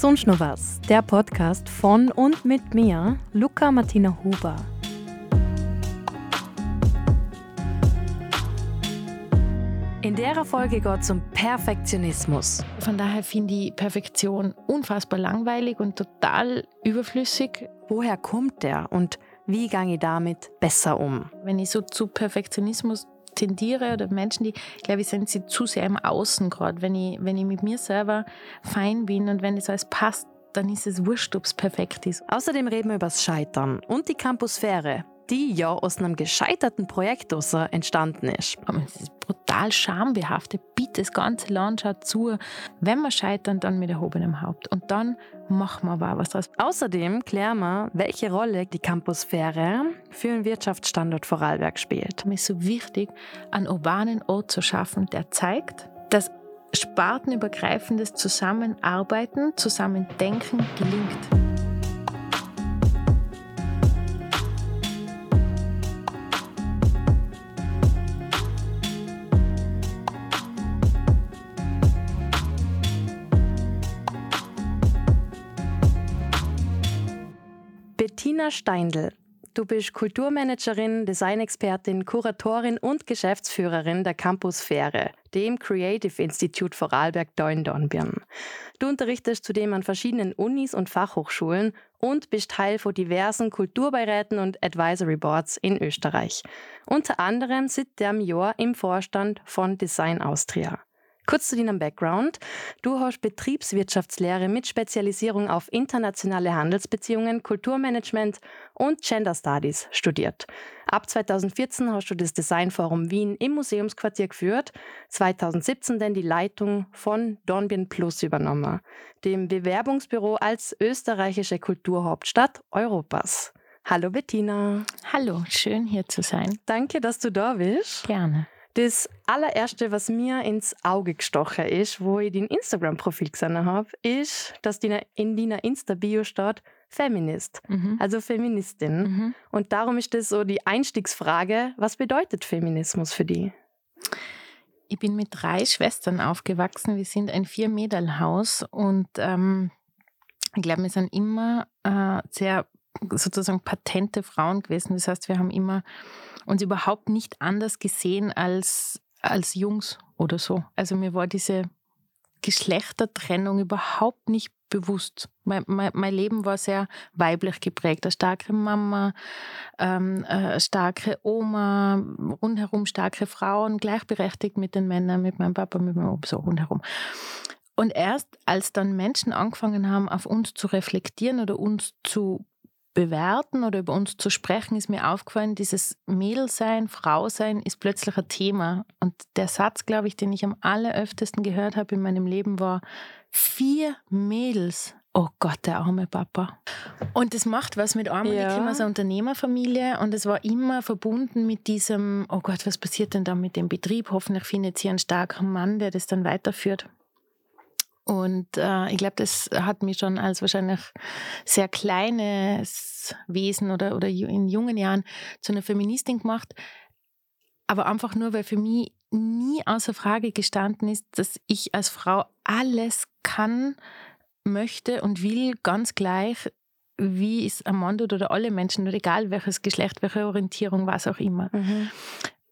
Sonst noch was, der Podcast von und mit mir, Luca Martina Huber. In der Folge geht es um Perfektionismus. Von daher finde ich Perfektion unfassbar langweilig und total überflüssig. Woher kommt der und wie gehe ich damit besser um? Wenn ich so zu Perfektionismus tendiere oder Menschen, die, glaube ich, sind sie zu sehr im Außen gerade. Wenn ich, wenn ich mit mir selber fein bin und wenn das alles passt, dann ist es wurscht, ob es perfekt ist. Außerdem reden wir über das Scheitern und die Campusphäre, die ja aus einem gescheiterten Projekt entstanden ist. Es ist brutal schambehaftet. Bitte das ganze Land schaut zu. Wenn wir scheitern, dann mit erhobenem Haupt. Und dann machen wir aber was draus. Außerdem klären wir, welche Rolle die Campusphäre für den Wirtschaftsstandort Vorarlberg spielt. Mir ist so wichtig, einen urbanen Ort zu schaffen, der zeigt, dass spartenübergreifendes Zusammenarbeiten, Zusammendenken gelingt. Bettina Steindl. Du bist Kulturmanagerin, Designexpertin, Kuratorin und Geschäftsführerin der Campusphäre, dem Creative Institute Vorarlberg Dornbirn. Du unterrichtest zudem an verschiedenen Unis und Fachhochschulen und bist Teil von diversen Kulturbeiräten und Advisory Boards in Österreich. Unter anderem sitzt der Jahr im Vorstand von Design Austria. Kurz zu deinem Background. Du hast Betriebswirtschaftslehre mit Spezialisierung auf internationale Handelsbeziehungen, Kulturmanagement und Gender Studies studiert. Ab 2014 hast du das Designforum Wien im Museumsquartier geführt, 2017 dann die Leitung von Dornbirn Plus übernommen, dem Bewerbungsbüro als österreichische Kulturhauptstadt Europas. Hallo Bettina. Hallo, schön hier zu sein. Danke, dass du da bist. Gerne. Das allererste, was mir ins Auge gestochen ist, wo ich dein Instagram-Profil gesehen habe, ist, dass in deiner Insta-Bio steht, Feminist, mhm. also Feministin. Mhm. Und darum ist das so die Einstiegsfrage, was bedeutet Feminismus für dich? Ich bin mit drei Schwestern aufgewachsen. Wir sind ein Vier-Mädel-Haus und ähm, ich glaube, wir sind immer äh, sehr sozusagen patente Frauen gewesen. Das heißt, wir haben immer uns überhaupt nicht anders gesehen als, als Jungs oder so. Also mir war diese Geschlechtertrennung überhaupt nicht bewusst. Mein, mein, mein, Leben war sehr weiblich geprägt. Eine starke Mama, ähm, eine starke Oma, rundherum starke Frauen, gleichberechtigt mit den Männern, mit meinem Papa, mit meinem Opa, so rundherum. Und erst als dann Menschen angefangen haben, auf uns zu reflektieren oder uns zu bewerten oder über uns zu sprechen, ist mir aufgefallen, dieses Mädelsein, Frausein ist plötzlich ein Thema. Und der Satz, glaube ich, den ich am alleröftesten gehört habe in meinem Leben war, vier Mädels. Oh Gott, der arme Papa. Und das macht was mit Armen. Ja. Ich komme aus einer Unternehmerfamilie und es war immer verbunden mit diesem, oh Gott, was passiert denn da mit dem Betrieb? Hoffentlich findet sie einen starken Mann, der das dann weiterführt. Und äh, ich glaube, das hat mich schon als wahrscheinlich sehr kleines Wesen oder, oder in jungen Jahren zu einer Feministin gemacht. Aber einfach nur, weil für mich nie außer Frage gestanden ist, dass ich als Frau alles kann, möchte und will, ganz gleich, wie es ein Mann tut oder alle Menschen, oder egal welches Geschlecht, welche Orientierung, was auch immer. Mhm.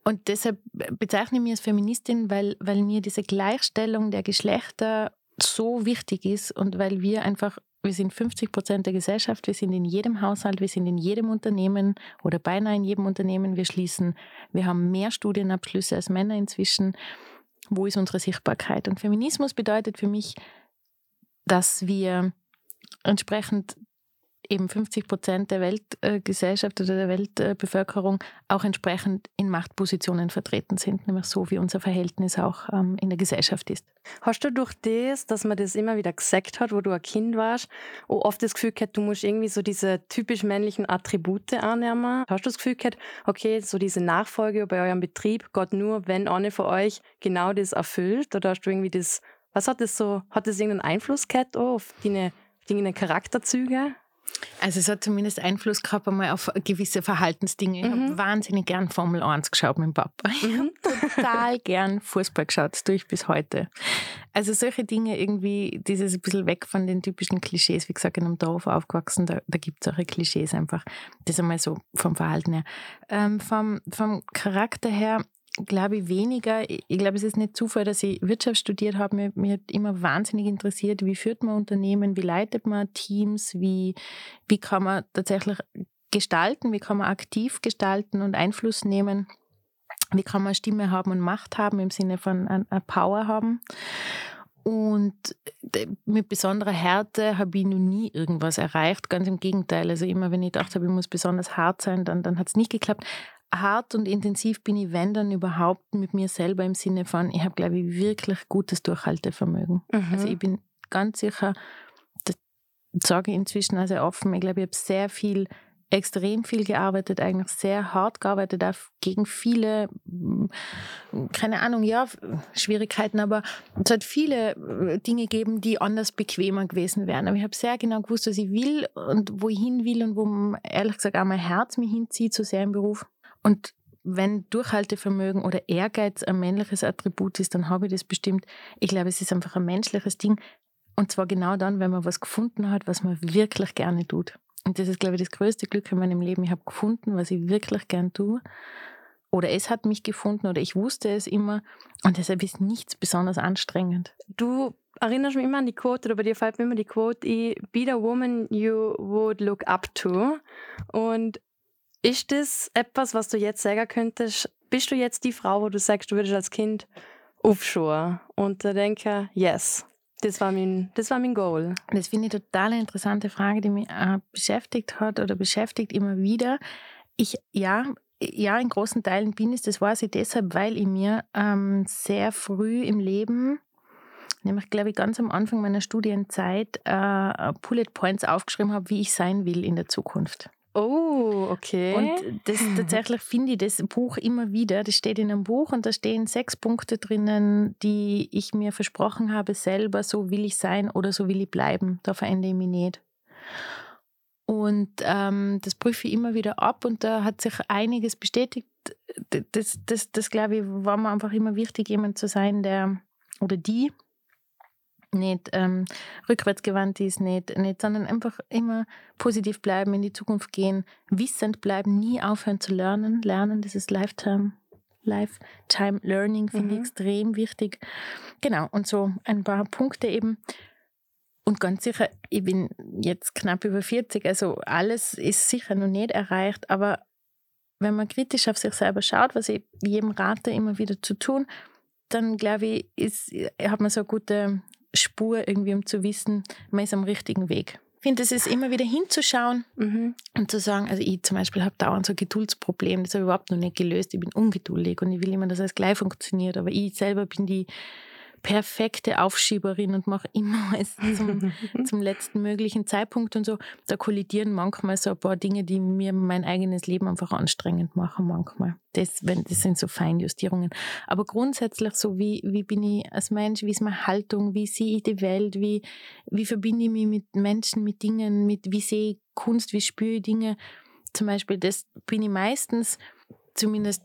Und deshalb bezeichne ich mich als Feministin, weil, weil mir diese Gleichstellung der Geschlechter so wichtig ist und weil wir einfach, wir sind 50 Prozent der Gesellschaft, wir sind in jedem Haushalt, wir sind in jedem Unternehmen oder beinahe in jedem Unternehmen, wir schließen, wir haben mehr Studienabschlüsse als Männer inzwischen. Wo ist unsere Sichtbarkeit? Und Feminismus bedeutet für mich, dass wir entsprechend eben 50 Prozent der Weltgesellschaft oder der Weltbevölkerung auch entsprechend in Machtpositionen vertreten sind, nämlich so wie unser Verhältnis auch ähm, in der Gesellschaft ist. Hast du durch das, dass man das immer wieder gesagt hat, wo du ein Kind warst, oft das Gefühl gehabt, du musst irgendwie so diese typisch männlichen Attribute annehmen? Hast du das Gefühl gehabt, okay, so diese Nachfolge bei eurem Betrieb geht nur, wenn eine von euch genau das erfüllt? Oder hast du irgendwie das, was hat das so, hat das irgendeinen Einfluss gehabt auf deine, deine Charakterzüge? Also es hat zumindest Einfluss gehabt einmal auf gewisse Verhaltensdinge. Ich mhm. habe wahnsinnig gern Formel 1 geschaut mit dem Papa. Ich habe mhm. total gern Fußball geschaut, ich bis heute. Also solche Dinge irgendwie, dieses ein bisschen weg von den typischen Klischees. Wie gesagt, in einem Dorf aufgewachsen, da, da gibt es solche Klischees einfach. Das ist einmal so vom Verhalten her. Ähm, vom, vom Charakter her glaube ich, weniger. Ich glaube, es ist nicht Zufall, dass ich Wirtschaft studiert habe. Mir, mir hat immer wahnsinnig interessiert, wie führt man Unternehmen, wie leitet man Teams, wie, wie kann man tatsächlich gestalten, wie kann man aktiv gestalten und Einfluss nehmen, wie kann man Stimme haben und Macht haben im Sinne von einer Power haben. Und mit besonderer Härte habe ich noch nie irgendwas erreicht. Ganz im Gegenteil. Also immer, wenn ich dachte, ich muss besonders hart sein, dann, dann hat es nicht geklappt hart und intensiv bin ich, wenn dann überhaupt, mit mir selber im Sinne von, ich habe, glaube ich, wirklich gutes Durchhaltevermögen. Mhm. Also ich bin ganz sicher, das sage ich inzwischen also offen, ich glaube, ich habe sehr viel, extrem viel gearbeitet, eigentlich sehr hart gearbeitet, auch gegen viele, mm, keine Ahnung, ja, Schwierigkeiten, aber es hat viele äh, Dinge gegeben, die anders bequemer gewesen wären. Aber ich habe sehr genau gewusst, was ich will und wo ich hin will und wo ehrlich gesagt auch mein Herz mich hinzieht, so sehr im Beruf. Und wenn Durchhaltevermögen oder Ehrgeiz ein männliches Attribut ist, dann habe ich das bestimmt. Ich glaube, es ist einfach ein menschliches Ding. Und zwar genau dann, wenn man was gefunden hat, was man wirklich gerne tut. Und das ist, glaube ich, das größte Glück in meinem Leben. Ich habe gefunden, was ich wirklich gern tue. Oder es hat mich gefunden oder ich wusste es immer. Und deshalb ist nichts besonders anstrengend. Du erinnerst mich immer an die Quote, oder bei dir fällt mir immer die Quote, be the woman you would look up to. Und ist das etwas, was du jetzt sagen könntest? Bist du jetzt die Frau, wo du sagst, du würdest als Kind aufschauen und denken, yes, das war mein, das war mein Goal? Das finde ich eine total interessante Frage, die mich äh, beschäftigt hat oder beschäftigt immer wieder. Ich, ja, ja, in großen Teilen bin ich, das weiß ich deshalb, weil ich mir ähm, sehr früh im Leben nämlich glaube ich ganz am Anfang meiner Studienzeit äh, Bullet Points aufgeschrieben habe, wie ich sein will in der Zukunft. Oh, okay. Und das tatsächlich finde ich das Buch immer wieder. Das steht in einem Buch und da stehen sechs Punkte drinnen, die ich mir versprochen habe selber, so will ich sein oder so will ich bleiben. Da verändere ich mich nicht. Und ähm, das prüfe ich immer wieder ab und da hat sich einiges bestätigt. Das, das, das, das glaube ich, war mir einfach immer wichtig, jemand zu sein, der oder die, nicht ähm, rückwärtsgewandt ist, nicht, nicht, sondern einfach immer positiv bleiben, in die Zukunft gehen, wissend bleiben, nie aufhören zu lernen. Lernen, das ist Lifetime, Lifetime Learning, finde mhm. ich extrem wichtig. Genau, und so ein paar Punkte eben. Und ganz sicher, ich bin jetzt knapp über 40, also alles ist sicher noch nicht erreicht, aber wenn man kritisch auf sich selber schaut, was ich jedem rate, immer wieder zu tun, dann glaube ich, ist, hat man so eine gute Spur irgendwie, um zu wissen, man ist am richtigen Weg. Ich finde, es ist immer wieder hinzuschauen mhm. und zu sagen, also ich zum Beispiel habe dauernd so ein Geduldsproblem, das habe ich überhaupt noch nicht gelöst. Ich bin ungeduldig und ich will immer, dass es gleich funktioniert, aber ich selber bin die perfekte Aufschieberin und mache immer alles zum, zum letzten möglichen Zeitpunkt und so. Da kollidieren manchmal so ein paar Dinge, die mir mein eigenes Leben einfach anstrengend machen manchmal. Das, wenn, das sind so Feinjustierungen. Aber grundsätzlich so, wie, wie bin ich als Mensch, wie ist meine Haltung, wie sehe ich die Welt, wie, wie verbinde ich mich mit Menschen, mit Dingen, mit, wie sehe ich Kunst, wie spüre ich Dinge. Zum Beispiel, das bin ich meistens zumindest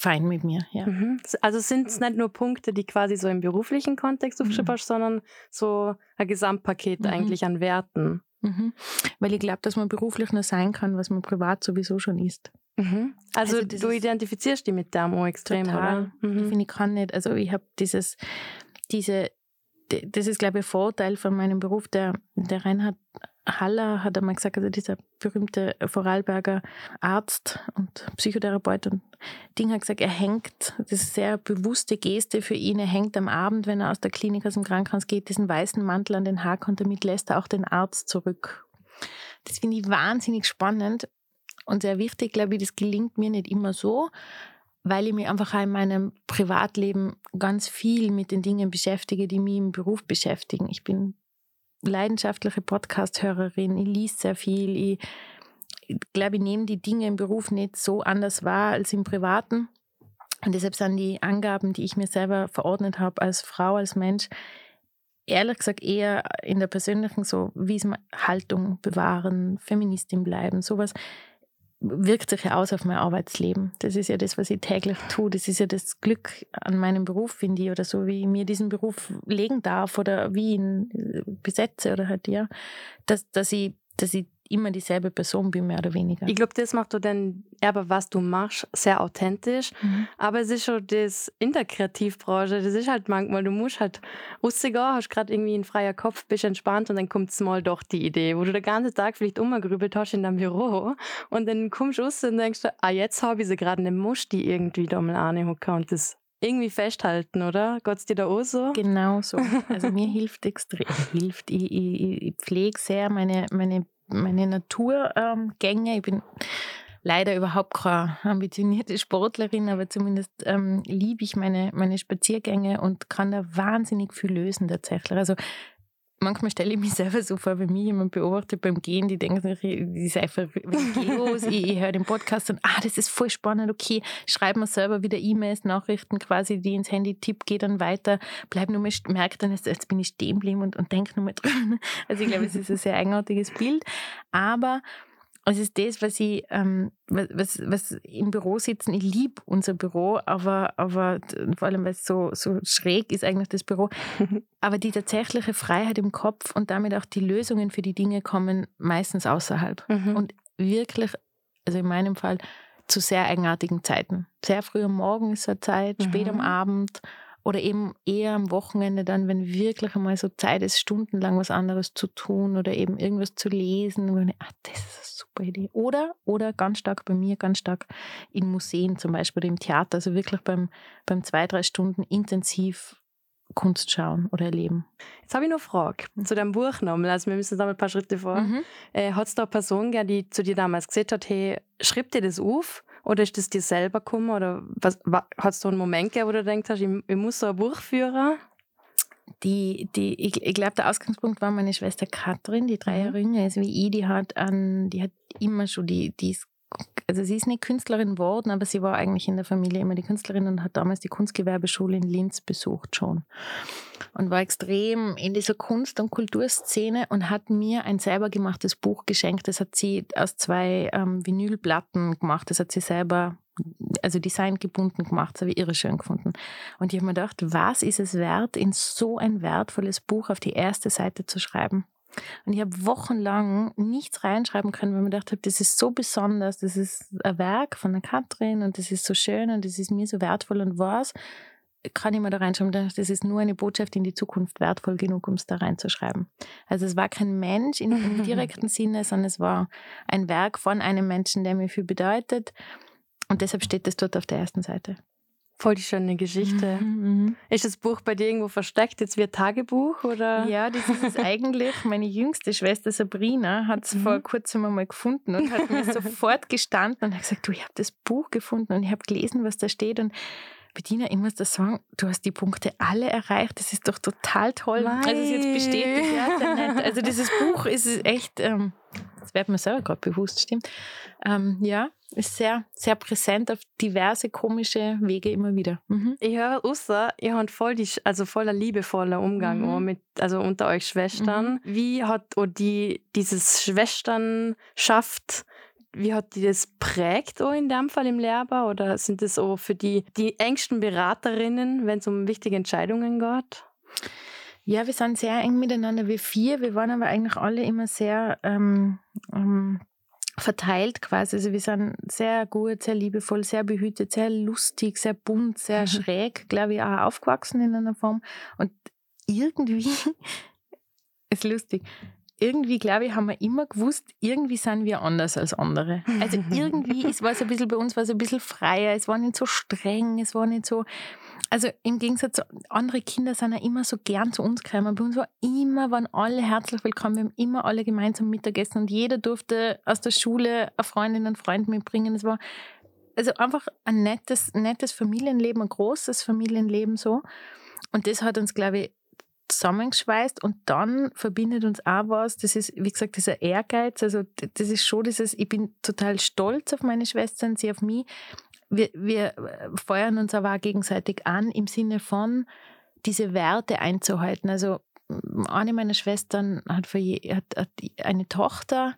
fein mit mir. Ja. Mhm. Also sind es nicht nur Punkte, die quasi so im beruflichen Kontext aufschreibst, mhm. sondern so ein Gesamtpaket mhm. eigentlich an Werten. Mhm. Weil ich glaube, dass man beruflich nur sein kann, was man privat sowieso schon ist. Mhm. Also, also du identifizierst dich mit dem auch extrem, total. oder? Ich finde, ich kann nicht. Also ich habe dieses, diese, das ist, glaube ich, ein Vorteil von meinem Beruf. Der, der Reinhard Haller hat einmal gesagt, also dieser berühmte Vorarlberger Arzt und Psychotherapeut und Ding hat gesagt, er hängt, das ist sehr bewusste Geste für ihn, er hängt am Abend, wenn er aus der Klinik, aus dem Krankenhaus geht, diesen weißen Mantel an den Haken und damit lässt er auch den Arzt zurück. Das finde ich wahnsinnig spannend und sehr wichtig, glaube ich, das gelingt mir nicht immer so, weil ich mich einfach auch in meinem Privatleben ganz viel mit den Dingen beschäftige, die mich im Beruf beschäftigen. Ich bin leidenschaftliche Podcast-Hörerin, ich lese sehr viel, ich, glaube, ich nehme die Dinge im Beruf nicht so anders wahr als im Privaten. Und deshalb sind die Angaben, die ich mir selber verordnet habe als Frau, als Mensch, ehrlich gesagt eher in der persönlichen, so wie es Haltung bewahren, Feministin bleiben, sowas wirkt sich ja aus auf mein Arbeitsleben. Das ist ja das, was ich täglich tue. Das ist ja das Glück an meinem Beruf, finde ich, oder so, wie ich mir diesen Beruf legen darf oder wie ich ihn äh, besetze oder halt, ja, dass, dass ich, dass ich immer dieselbe Person bin, mehr oder weniger. Ich glaube, das macht du dann, aber was du machst, sehr authentisch. Mhm. Aber es ist schon das in der Kreativbranche, das ist halt manchmal, du musst halt rausgehen, hast gerade irgendwie einen freien Kopf, bist entspannt und dann kommt mal doch die Idee, wo du den ganzen Tag vielleicht umgegrübelt hast in deinem Büro und dann kommst du raus und denkst, ah, jetzt habe ich sie gerade, dann musst die irgendwie da mal anhocken und das irgendwie festhalten, oder? Es dir da auch so? Genau so. Also mir hilft extrem, hilft, ich, ich, ich pflege sehr meine, meine meine Naturgänge. ich bin leider überhaupt keine ambitionierte Sportlerin, aber zumindest ähm, liebe ich meine, meine Spaziergänge und kann da wahnsinnig viel lösen tatsächlich. Also manchmal stelle ich mich selber so vor, wenn mich jemand beobachtet beim Gehen, die denken sich, die sei religiös, ich, ich höre den Podcast und ah, das ist voll spannend, okay, schreiben wir selber wieder E-Mails, Nachrichten quasi, die ins Handy tipp, geht dann weiter, bleib nur mal, merke dann, jetzt, jetzt bin ich stehen geblieben und, und denke nur mal dran. Also ich glaube, es ist ein sehr eigenartiges Bild, aber es ist das, was ich, ähm, was, was im Büro sitzen, ich liebe unser Büro, aber, aber vor allem, weil es so, so schräg ist eigentlich das Büro, aber die tatsächliche Freiheit im Kopf und damit auch die Lösungen für die Dinge kommen meistens außerhalb. Mhm. Und wirklich, also in meinem Fall, zu sehr eigenartigen Zeiten. Sehr früh am Morgen ist eine Zeit, mhm. spät am mhm. Abend oder eben eher am Wochenende dann, wenn wirklich einmal so Zeit ist, stundenlang was anderes zu tun oder eben irgendwas zu lesen. Und ah, das ist eine super Idee. Oder, oder ganz stark bei mir, ganz stark in Museen zum Beispiel oder im Theater, also wirklich beim, beim zwei, drei Stunden intensiv Kunst schauen oder erleben. Jetzt habe ich noch eine Frage zu deinem Buch nochmal. Also wir müssen da mal ein paar Schritte vor. Mhm. Äh, hat es da eine Person gegeben, die zu dir damals gesagt hat, hey, schreib dir das auf oder ist das dir selber gekommen? Oder hat es so einen Moment gegeben, wo du denkst, ich, ich muss so ein Buch führen? Die, die, ich, ich glaube, der Ausgangspunkt war meine Schwester Katrin, die drei mhm. Jahre jünger ist wie ich. Die hat, an, die hat immer schon, die, die ist also sie ist nicht Künstlerin geworden, aber sie war eigentlich in der Familie immer die Künstlerin und hat damals die Kunstgewerbeschule in Linz besucht schon. Und war extrem in dieser Kunst- und Kulturszene und hat mir ein selber gemachtes Buch geschenkt. Das hat sie aus zwei ähm, Vinylplatten gemacht. Das hat sie selber, also designgebunden gemacht. Das habe ich irre schön gefunden. Und ich habe mir gedacht, was ist es wert, in so ein wertvolles Buch auf die erste Seite zu schreiben? Und ich habe wochenlang nichts reinschreiben können, weil ich mir gedacht habe, das ist so besonders, das ist ein Werk von der Katrin und das ist so schön und das ist mir so wertvoll und was kann ich mir da reinschreiben, das ist nur eine Botschaft in die Zukunft wertvoll genug, um es da reinzuschreiben. Also es war kein Mensch in, im direkten Sinne, sondern es war ein Werk von einem Menschen, der mir viel bedeutet. Und deshalb steht es dort auf der ersten Seite. Voll die schöne Geschichte. Mhm, mhm, ist das Buch bei dir irgendwo versteckt, jetzt wie ein Tagebuch? Oder? Ja, das ist es eigentlich. Meine jüngste Schwester Sabrina hat es mhm. vor kurzem einmal gefunden und hat mir sofort gestanden und hat gesagt, du, ich habe das Buch gefunden und ich habe gelesen, was da steht. Und Bettina, ich muss das sagen, du hast die Punkte alle erreicht. Das ist doch total toll. Nein. Also es ist jetzt bestätigt. Ja, also dieses Buch ist echt, ähm, das wird mir selber gerade bewusst, stimmt. Ähm, ja, ist sehr, sehr präsent auf diverse komische Wege immer wieder. Mhm. Ich höre außer, ihr habt voll die, also voller liebevoller Umgang mhm. mit, also unter euch Schwestern. Mhm. Wie hat oh, die, dieses Schwesternschaft, wie hat die das prägt auch in dem Fall im Lehrer? Oder sind das auch für die, die engsten Beraterinnen, wenn es um wichtige Entscheidungen geht? Ja, wir sind sehr eng miteinander, wir vier. Wir waren aber eigentlich alle immer sehr ähm, ähm, verteilt quasi. Also wir sind sehr gut, sehr liebevoll, sehr behütet, sehr lustig, sehr bunt, sehr mhm. schräg, glaube ich, auch aufgewachsen in einer Form. Und irgendwie ist lustig. Irgendwie, glaube ich, haben wir immer gewusst, irgendwie sind wir anders als andere. Also irgendwie, es war so ein bisschen bei uns, war es ein bisschen freier, es war nicht so streng, es war nicht so, also im Gegensatz zu anderen Kindern sind ja immer so gern zu uns gekommen. Bei uns war immer, waren alle herzlich willkommen. Wir haben immer alle gemeinsam Mittagessen und jeder durfte aus der Schule eine Freundin und Freund mitbringen. Es war also einfach ein nettes, nettes Familienleben, ein großes Familienleben so. Und das hat uns, glaube ich, zusammengeschweißt und dann verbindet uns auch was, das ist, wie gesagt, dieser Ehrgeiz, also das ist schon dieses, ich bin total stolz auf meine Schwestern, sie auf mich, wir, wir äh, feuern uns aber auch gegenseitig an im Sinne von, diese Werte einzuhalten. Also eine meiner Schwestern hat, je, hat, hat eine Tochter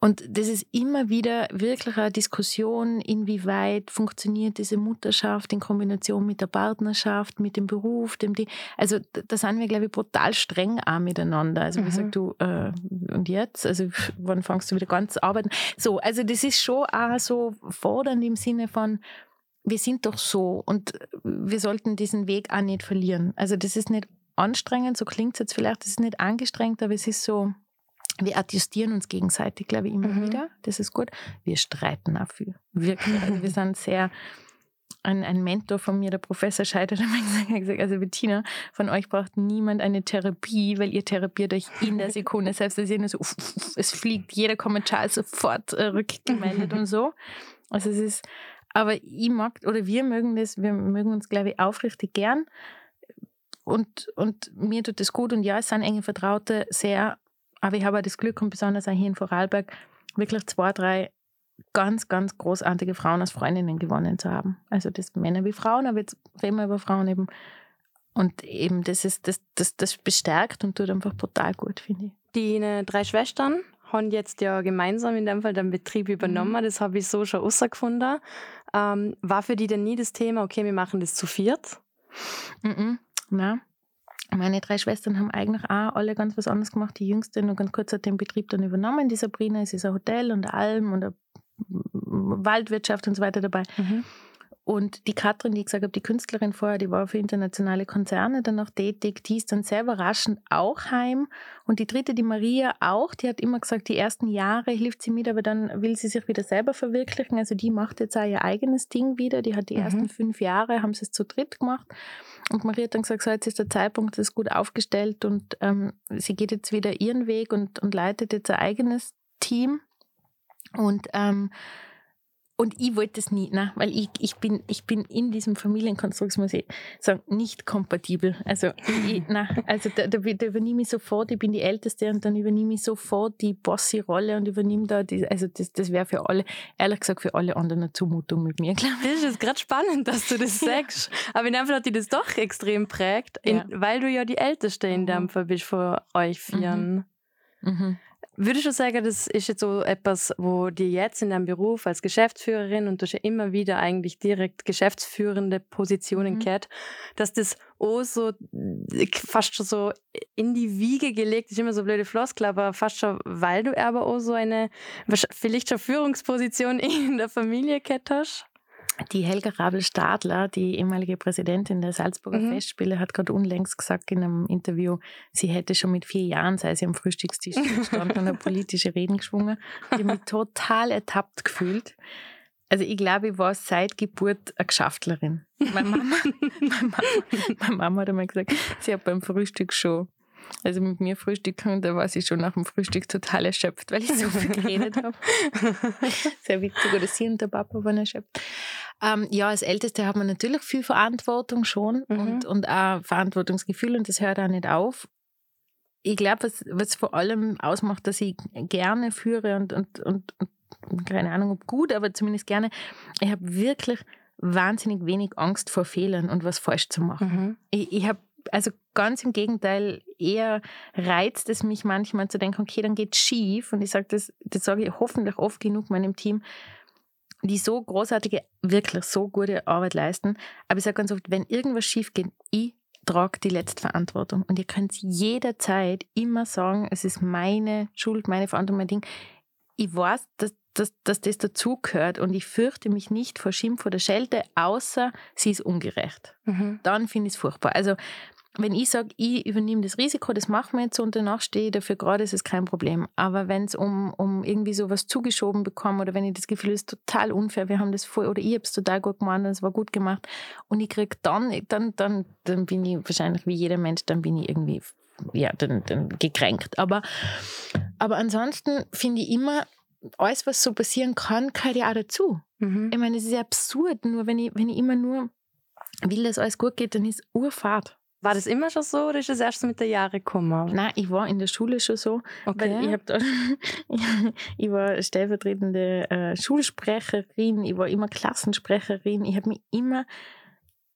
und das ist immer wieder wirklich eine Diskussion, inwieweit funktioniert diese Mutterschaft in Kombination mit der Partnerschaft, mit dem Beruf, dem die. Also da sind wir, glaube ich, brutal streng auch miteinander. Also mhm. wie gesagt, du, äh, und jetzt? Also wann fangst du wieder ganz zu arbeiten? So, also das ist schon auch so fordernd im Sinne von, wir sind doch so und wir sollten diesen Weg auch nicht verlieren. Also das ist nicht anstrengend, so klingt es jetzt vielleicht, das ist nicht angestrengt, aber es ist so, wir adjustieren uns gegenseitig, glaube ich, immer mhm. wieder. Das ist gut. Wir streiten viel. Wirklich. Also wir sind sehr. Ein, ein Mentor von mir, der Professor Scheider, hat gesagt, also Bettina, von euch braucht niemand eine Therapie, weil ihr therapiert euch in der Sekunde. Selbst wenn ihr so, uff, uff, es fliegt jeder Kommentar sofort äh, rückgemeldet und so. Also es ist, aber ich mag, oder wir mögen das, wir mögen uns, glaube ich, aufrichtig gern. Und, und mir tut das gut. Und ja, es sind enge Vertraute sehr aber ich habe auch das Glück und besonders auch hier in Vorarlberg wirklich zwei, drei ganz, ganz großartige Frauen als Freundinnen gewonnen zu haben. Also das Männer wie Frauen, aber jetzt reden wir über Frauen eben. Und eben das ist, das, das, das bestärkt und tut einfach brutal gut, finde ich. Die drei Schwestern haben jetzt ja gemeinsam in dem Fall den Betrieb übernommen. Mhm. Das habe ich so schon rausgefunden. Ähm, war für die denn nie das Thema, okay, wir machen das zu viert? Mhm. Nein. Meine drei Schwestern haben eigentlich auch alle ganz was anderes gemacht. Die jüngste nur ganz kurz hat den Betrieb dann übernommen. Die Sabrina, es ist ein Hotel und eine Alm und eine Waldwirtschaft und so weiter dabei. Mhm. Und die Katrin, die ich gesagt habe, die Künstlerin vorher, die war für internationale Konzerne dann noch tätig, die ist dann sehr überraschend auch heim. Und die dritte, die Maria auch, die hat immer gesagt, die ersten Jahre hilft sie mit, aber dann will sie sich wieder selber verwirklichen. Also die macht jetzt auch ihr eigenes Ding wieder. Die hat die mhm. ersten fünf Jahre, haben sie es zu dritt gemacht. Und Maria hat dann gesagt, so jetzt ist der Zeitpunkt, das ist gut aufgestellt und ähm, sie geht jetzt wieder ihren Weg und, und leitet jetzt ein eigenes Team. Und ähm, und ich wollte das nie, ne? weil ich, ich, bin, ich bin in diesem Familienkonstrukt, muss ich sagen, nicht kompatibel. Also, ich, na, also da, da, da, übernehme ich sofort, ich bin die Älteste und dann übernehme ich sofort die Bossy-Rolle und übernehme da, die, also das, das wäre für alle, ehrlich gesagt, für alle anderen eine Zumutung mit mir, glaube ich. Das ist gerade spannend, dass du das sagst. Aber in dem Fall hat dich das doch extrem prägt, in, ja. weil du ja die Älteste in dem mhm. Fall bist von euch Vieren. Mhm. Mhm. Würdest du sagen, das ist jetzt so etwas, wo dir jetzt in deinem Beruf als Geschäftsführerin und du hast ja immer wieder eigentlich direkt geschäftsführende Positionen mhm. gehört, dass das auch so fast schon so in die Wiege gelegt ist, immer so blöde Floskel, aber fast schon, weil du aber auch so eine vielleicht schon Führungsposition in der Familie gehabt hast? Die Helga Rabel-Stadler, die ehemalige Präsidentin der Salzburger mhm. Festspiele, hat gerade unlängst gesagt in einem Interview, sie hätte schon mit vier Jahren, sei sie am Frühstückstisch gestanden und eine politische Reden geschwungen. Habe mich total ertappt gefühlt. Also ich glaube, ich war seit Geburt eine Geschäftlerin. Meine Mama, meine Mama, meine Mama hat einmal gesagt, sie hat beim Frühstück schon also mit mir frühstücken, da war sie schon nach dem Frühstück total erschöpft, weil ich so viel geredet habe. Sehr witzig, oder sie und der Papa waren erschöpft. Ähm, ja, als Älteste hat man natürlich viel Verantwortung schon mhm. und, und auch Verantwortungsgefühl und das hört auch nicht auf. Ich glaube, was, was vor allem ausmacht, dass ich gerne führe und, und, und, und keine Ahnung, ob gut, aber zumindest gerne, ich habe wirklich wahnsinnig wenig Angst vor Fehlern und was falsch zu machen. Mhm. Ich, ich habe also ganz im Gegenteil, eher reizt es mich manchmal zu denken, okay, dann geht schief. Und ich sage das, das sage ich hoffentlich oft genug meinem Team, die so großartige, wirklich so gute Arbeit leisten. Aber ich sage ganz oft, wenn irgendwas schief geht, ich trage die letzte Verantwortung. Und ihr könnt jederzeit immer sagen, es ist meine Schuld, meine Verantwortung, mein Ding. Ich weiß, dass, dass, dass das dazugehört und ich fürchte mich nicht vor Schimpf oder Schelte, außer sie ist ungerecht. Mhm. Dann finde ich es furchtbar. Also wenn ich sage, ich übernehme das Risiko, das machen wir jetzt und danach stehe ich dafür gerade, ist es kein Problem. Aber wenn es um, um irgendwie sowas zugeschoben bekomme oder wenn ich das Gefühl, es ist total unfair, wir haben das voll oder ich habe es total gut gemacht und es war gut gemacht und ich kriege dann, dann, dann, dann bin ich wahrscheinlich wie jeder Mensch, dann bin ich irgendwie ja, dann, dann gekränkt. Aber, aber ansonsten finde ich immer, alles, was so passieren kann, gehört ja auch dazu. Mhm. Ich meine, es ist ja absurd, nur wenn ich, wenn ich immer nur will, dass alles gut geht, dann ist Urfahrt. War das immer schon so oder ist das erst mit der Jahre gekommen? Nein, ich war in der Schule schon so. Okay. Ich, hab da, ich war stellvertretende äh, Schulsprecherin, ich war immer Klassensprecherin. Ich habe mich immer,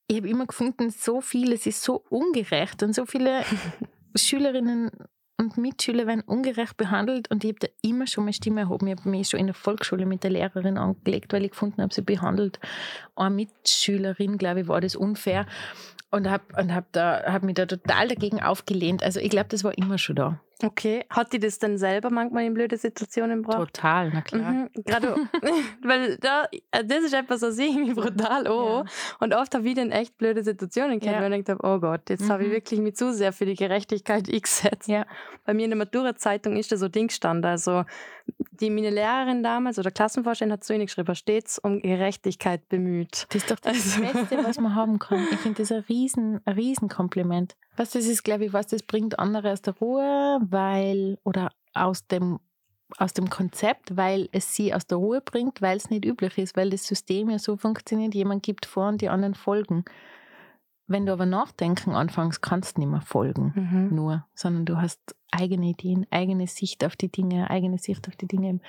ich habe immer gefunden, so viel, es ist so ungerecht und so viele Schülerinnen und Mitschüler werden ungerecht behandelt und ich habe da immer schon meine Stimme erhoben. Ich habe mich schon in der Volksschule mit der Lehrerin angelegt, weil ich gefunden habe, sie behandelt eine Mitschülerin, glaube ich, war das unfair und habe und hab hab mich da total dagegen aufgelehnt. Also ich glaube, das war immer schon da. Okay. Hat die das dann selber manchmal in blöde Situationen gebracht? Total, na klar. Mhm, Gerade, weil da, äh, das ist etwas, was ich mich brutal oh. Ja. Und oft habe ich dann echt blöde Situationen gehabt, ja. weil ich gedacht oh Gott, jetzt mhm. habe ich mhm. wirklich mich zu sehr für die Gerechtigkeit eingesetzt. Ja. Bei mir in der Matura-Zeitung ist da so Ding gestanden. Also, die meine Lehrerin damals oder Klassenvorstellerin hat zu ihnen geschrieben, stets um Gerechtigkeit bemüht. Das ist doch das also. Beste, was man haben kann. Ich finde das ein riesen, ein riesen Kompliment. Was das ist, glaube ich, was das bringt andere aus der Ruhe, weil, oder aus dem, aus dem Konzept, weil es sie aus der Ruhe bringt, weil es nicht üblich ist, weil das System ja so funktioniert, jemand gibt vor und die anderen folgen. Wenn du aber nachdenken anfängst, kannst du nicht mehr folgen, mhm. nur, sondern du hast eigene Ideen, eigene Sicht auf die Dinge, eigene Sicht auf die Dinge.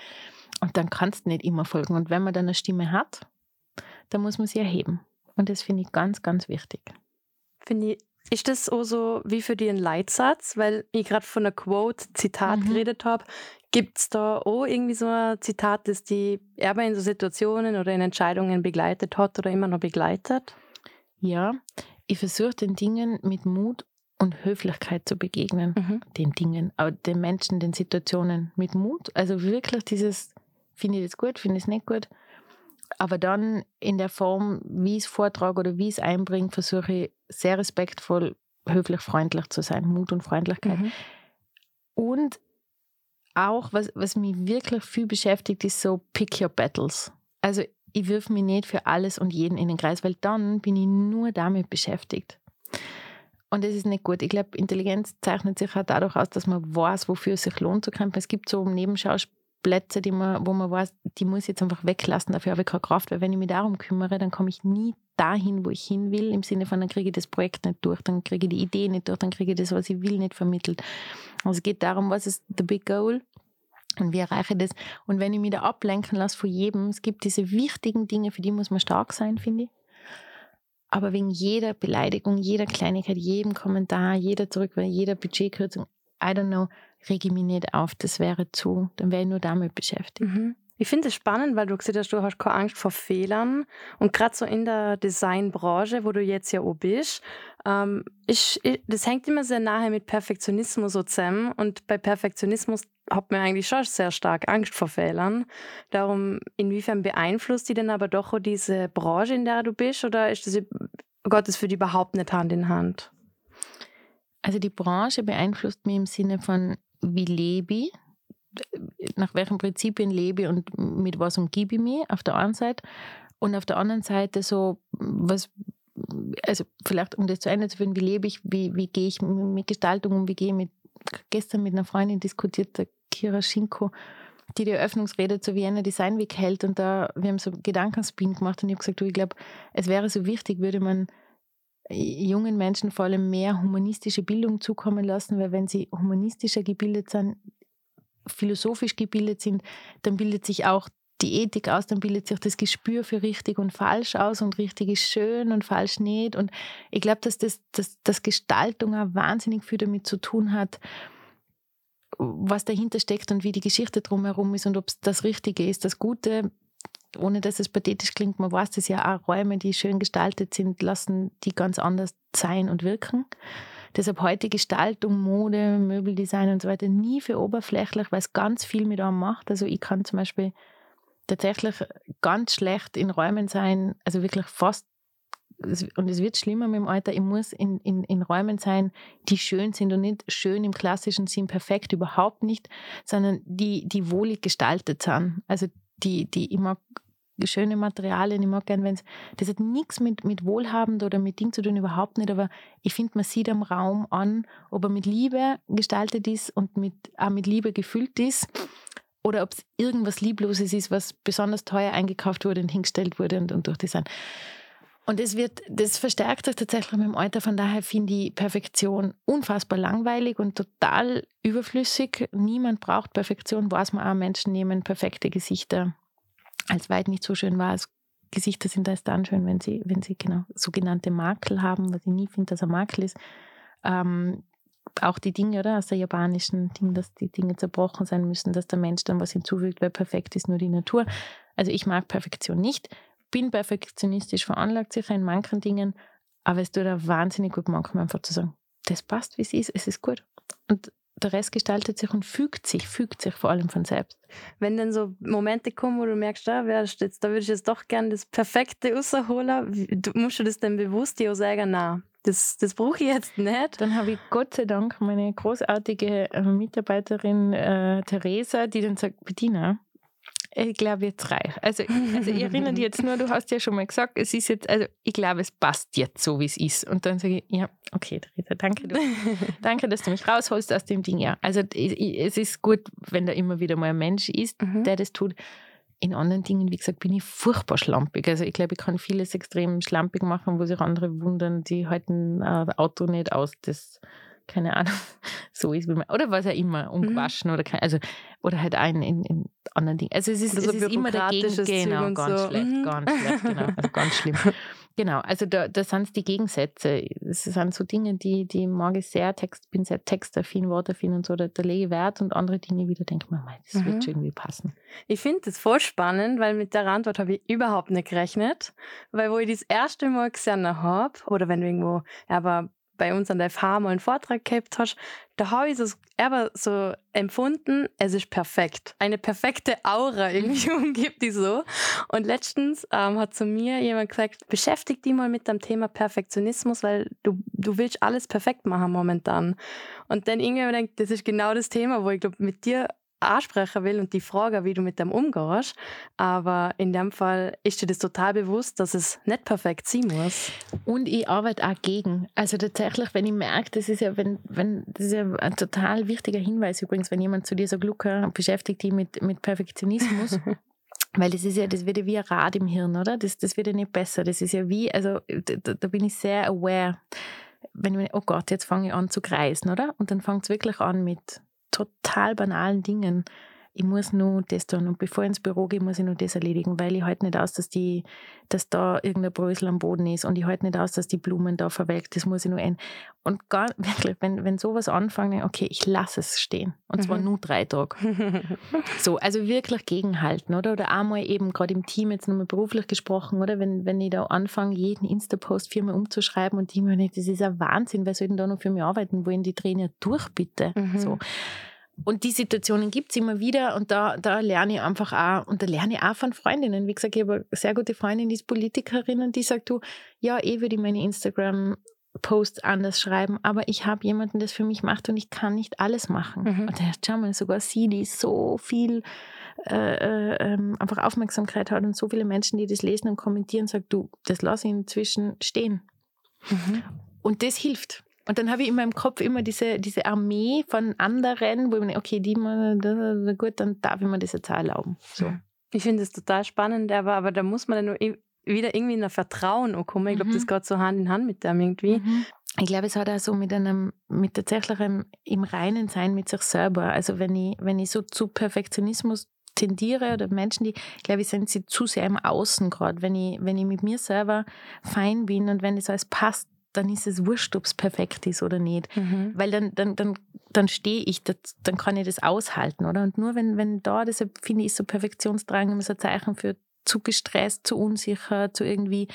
Und dann kannst du nicht immer folgen. Und wenn man dann eine Stimme hat, dann muss man sie erheben. Und das finde ich ganz, ganz wichtig. Finde ich ist das auch so wie für dich ein Leitsatz? Weil ich gerade von einer Quote, Zitat mhm. geredet habe. Gibt es da auch irgendwie so ein Zitat, das die Erbe in so Situationen oder in Entscheidungen begleitet hat oder immer noch begleitet? Ja, ich versuche den Dingen mit Mut und Höflichkeit zu begegnen. Mhm. Den Dingen, aber den Menschen, den Situationen mit Mut. Also wirklich dieses, finde ich das gut, finde ich es nicht gut. Aber dann in der Form, wie ich es vortrage oder wie ich es einbringe, versuche ich sehr respektvoll, höflich, freundlich zu sein. Mut und Freundlichkeit. Mhm. Und auch, was, was mich wirklich viel beschäftigt, ist so Pick Your Battles. Also ich wirf mich nicht für alles und jeden in den Kreis, weil dann bin ich nur damit beschäftigt. Und das ist nicht gut. Ich glaube, Intelligenz zeichnet sich auch dadurch aus, dass man weiß, wofür es sich lohnt zu kämpfen. Es gibt so Nebenschauspiel Plätze, die man, wo man weiß, die muss ich jetzt einfach weglassen, dafür habe ich keine Kraft, weil wenn ich mich darum kümmere, dann komme ich nie dahin, wo ich hin will, im Sinne von, dann kriege ich das Projekt nicht durch, dann kriege ich die Idee nicht durch, dann kriege ich das, was ich will, nicht vermittelt. Also es geht darum, was ist the big goal und wie erreiche ich das? Und wenn ich mich da ablenken lasse von jedem, es gibt diese wichtigen Dinge, für die muss man stark sein, finde ich. Aber wegen jeder Beleidigung, jeder Kleinigkeit, jedem Kommentar, jeder Zurückweisung, jeder Budgetkürzung, I don't know, rege ich mich nicht auf, das wäre zu, dann wäre ich nur damit beschäftigt. Mhm. Ich finde es spannend, weil du gesagt hast, du hast keine Angst vor Fehlern. Und gerade so in der Designbranche, wo du jetzt ja auch bist, ähm, ich, ich, das hängt immer sehr nahe mit Perfektionismus so zusammen. Und bei Perfektionismus hat man eigentlich schon sehr stark Angst vor Fehlern. Darum, inwiefern beeinflusst die denn aber doch auch diese Branche, in der du bist? Oder ist das, Gott, das für die überhaupt nicht Hand in Hand? Also die Branche beeinflusst mich im Sinne von, wie lebe ich, nach welchen Prinzipien lebe ich und mit was umgebe ich mich auf der einen Seite. Und auf der anderen Seite so, was, also vielleicht um das zu Ende zu führen, wie lebe ich, wie, wie gehe ich mit Gestaltung um, wie gehe ich mit, gestern mit einer Freundin diskutiert, der Kira Schinko, die die Eröffnungsrede zur Vienna Design Week hält und da, wir haben so Gedankenspin gemacht und ich habe gesagt, du, ich glaube, es wäre so wichtig, würde man jungen Menschen vor allem mehr humanistische Bildung zukommen lassen, weil wenn sie humanistischer gebildet sind, philosophisch gebildet sind, dann bildet sich auch die Ethik aus, dann bildet sich das Gespür für richtig und falsch aus und richtig ist schön und falsch nicht. Und ich glaube, dass das, dass, dass Gestaltung auch wahnsinnig viel damit zu tun hat, was dahinter steckt und wie die Geschichte drumherum ist und ob es das Richtige ist. Das Gute ohne dass es pathetisch klingt, man weiß das ja auch, Räume, die schön gestaltet sind, lassen die ganz anders sein und wirken. Deshalb heute Gestaltung, Mode, Möbeldesign und so weiter nie für oberflächlich, weil es ganz viel mit einem macht. Also ich kann zum Beispiel tatsächlich ganz schlecht in Räumen sein, also wirklich fast und es wird schlimmer mit dem Alter, ich muss in, in, in Räumen sein, die schön sind und nicht schön im klassischen Sinn perfekt, überhaupt nicht, sondern die, die wohlig gestaltet sind. Also die, die ich mag schöne Materialien, ich mag gern, wenn es, das hat nichts mit, mit Wohlhabend oder mit Ding zu tun, überhaupt nicht, aber ich finde, man sieht am Raum an, ob er mit Liebe gestaltet ist und mit, auch mit Liebe gefüllt ist oder ob es irgendwas Liebloses ist, was besonders teuer eingekauft wurde und hingestellt wurde und, und durchdesignt. Und das wird, das verstärkt sich tatsächlich mit dem Alter. Von daher finde ich Perfektion unfassbar langweilig und total überflüssig. Niemand braucht Perfektion, weiß man auch. Menschen nehmen perfekte Gesichter als weit nicht so schön war. Gesichter sind erst dann schön, wenn sie, wenn sie genau sogenannte Makel haben, was ich nie finde, dass ein Makel ist. Ähm, auch die Dinge, oder? Aus der japanischen Ding, dass die Dinge zerbrochen sein müssen, dass der Mensch dann was hinzufügt, weil perfekt ist nur die Natur. Also ich mag Perfektion nicht, bin perfektionistisch veranlagt, sicher in manchen Dingen, aber es tut da wahnsinnig gut manchmal einfach zu sagen, das passt, wie es ist, es ist gut. Und der Rest gestaltet sich und fügt sich, fügt sich vor allem von selbst. Wenn dann so Momente kommen, wo du merkst, da, jetzt, da würde ich jetzt doch gerne das Perfekte rausholen, musst du das dann bewusst dir auch sagen, nein, das, das brauche ich jetzt nicht. Dann habe ich Gott sei Dank meine großartige äh, Mitarbeiterin äh, Theresa, die dann sagt, Bettina, ich glaube, jetzt reicht. Also, also ich erinnere dich jetzt nur, du hast ja schon mal gesagt, es ist jetzt, also ich glaube, es passt jetzt so, wie es ist. Und dann sage ich, ja, okay, Theresa, danke. Du, danke, dass du mich rausholst aus dem Ding. Ja, also es ist gut, wenn da immer wieder mal ein Mensch ist, mhm. der das tut. In anderen Dingen, wie gesagt, bin ich furchtbar schlampig. Also ich glaube, ich kann vieles extrem schlampig machen, wo sich andere wundern, die halten ein Auto nicht aus. Das keine Ahnung, so ist, wie man, oder was auch immer, umgewaschen mhm. oder kein, also, oder halt ein in, in anderen Dingen. Also es ist, es ist immer dagegen, genau, ganz so. schlecht, mhm. ganz schlecht, genau, also ganz schlimm. Genau, also da, da sind es die Gegensätze. Das sind so Dinge, die, die mag ich sehr, Text, bin sehr textaffin, wortaffin und so, da, da lege ich Wert und andere Dinge wieder denke man, das mhm. wird schon irgendwie passen. Ich finde das voll spannend, weil mit der Antwort habe ich überhaupt nicht gerechnet, weil wo ich das erste Mal gesehen habe, oder wenn irgendwo, aber bei uns an der mal einen Vortrag gehabt hast, da habe ich es aber so empfunden, es ist perfekt. Eine perfekte Aura irgendwie umgibt die so. Und letztens ähm, hat zu mir jemand gesagt, beschäftige dich mal mit dem Thema Perfektionismus, weil du, du willst alles perfekt machen momentan. Und dann irgendwie denkt, das ist genau das Thema, wo ich glaube, mit dir ansprechen will und die Frage, wie du mit dem umgehst. Aber in dem Fall ist dir das total bewusst, dass es nicht perfekt sein muss. Und ich arbeite auch gegen. Also tatsächlich, wenn ich merke, das ist ja, wenn, wenn, das ist ja ein total wichtiger Hinweis übrigens, wenn jemand zu dir sagt, Luca, beschäftigt dich mit, mit Perfektionismus. Weil das ist ja, das wird ja wie ein Rad im Hirn, oder? Das, das wird ja nicht besser. Das ist ja wie, also da, da bin ich sehr aware. Wenn ich, oh Gott, jetzt fange ich an zu kreisen, oder? Und dann fängt es wirklich an mit total banalen Dingen. Ich muss nur das tun und bevor ich ins Büro gehe, muss ich nur das erledigen, weil ich halte nicht aus, dass, die, dass da irgendein Brösel am Boden ist und ich halte nicht aus, dass die Blumen da verwelkt, das muss ich nur ein. Und gar, wirklich, wenn, wenn sowas anfange, okay, ich lasse es stehen und zwar mhm. nur drei Tage. so, also wirklich gegenhalten, oder? Oder einmal eben gerade im Team, jetzt nochmal beruflich gesprochen, oder? Wenn, wenn ich da anfange, jeden Insta-Post viermal umzuschreiben und die mir nicht, das ist ein Wahnsinn, wer soll denn da noch für mich arbeiten wollen? Die ja durch, bitte. Mhm. So. Und die Situationen gibt es immer wieder und da, da lerne ich einfach auch, und da lerne ich auch von Freundinnen. Wie gesagt, ich habe eine sehr gute Freundin, die ist Politikerin und die sagt, du, ja, eh würde ich meine Instagram-Posts anders schreiben, aber ich habe jemanden, der das für mich macht und ich kann nicht alles machen. Mhm. Und dann schau mal, sogar sie, die so viel äh, äh, ähm, einfach Aufmerksamkeit hat und so viele Menschen, die das lesen und kommentieren, sagt, du, das lasse ich inzwischen stehen. Mhm. Und das hilft. Und dann habe ich in meinem Kopf immer diese, diese Armee von anderen, wo ich mir okay, die mal, gut, dann darf ich mir das jetzt auch erlauben. So. Ich finde das total spannend, aber, aber da muss man dann wieder irgendwie in ein Vertrauen kommen. Ich glaube, mhm. das geht so Hand in Hand mit dem irgendwie. Mhm. Ich glaube, es hat auch so mit einem, mit tatsächlich einem, im Reinen sein mit sich selber. Also wenn ich, wenn ich so zu Perfektionismus tendiere oder Menschen, die, glaube ich, sind sie zu sehr im Außen gerade. Wenn ich, wenn ich mit mir selber fein bin und wenn das alles passt, dann ist es wurscht, ob es perfekt ist oder nicht. Mhm. Weil dann, dann, dann, dann stehe ich, das, dann kann ich das aushalten, oder? Und nur wenn, wenn da, deshalb finde ich so Perfektionsdrang immer so ein Zeichen für zu gestresst, zu unsicher, zu irgendwie.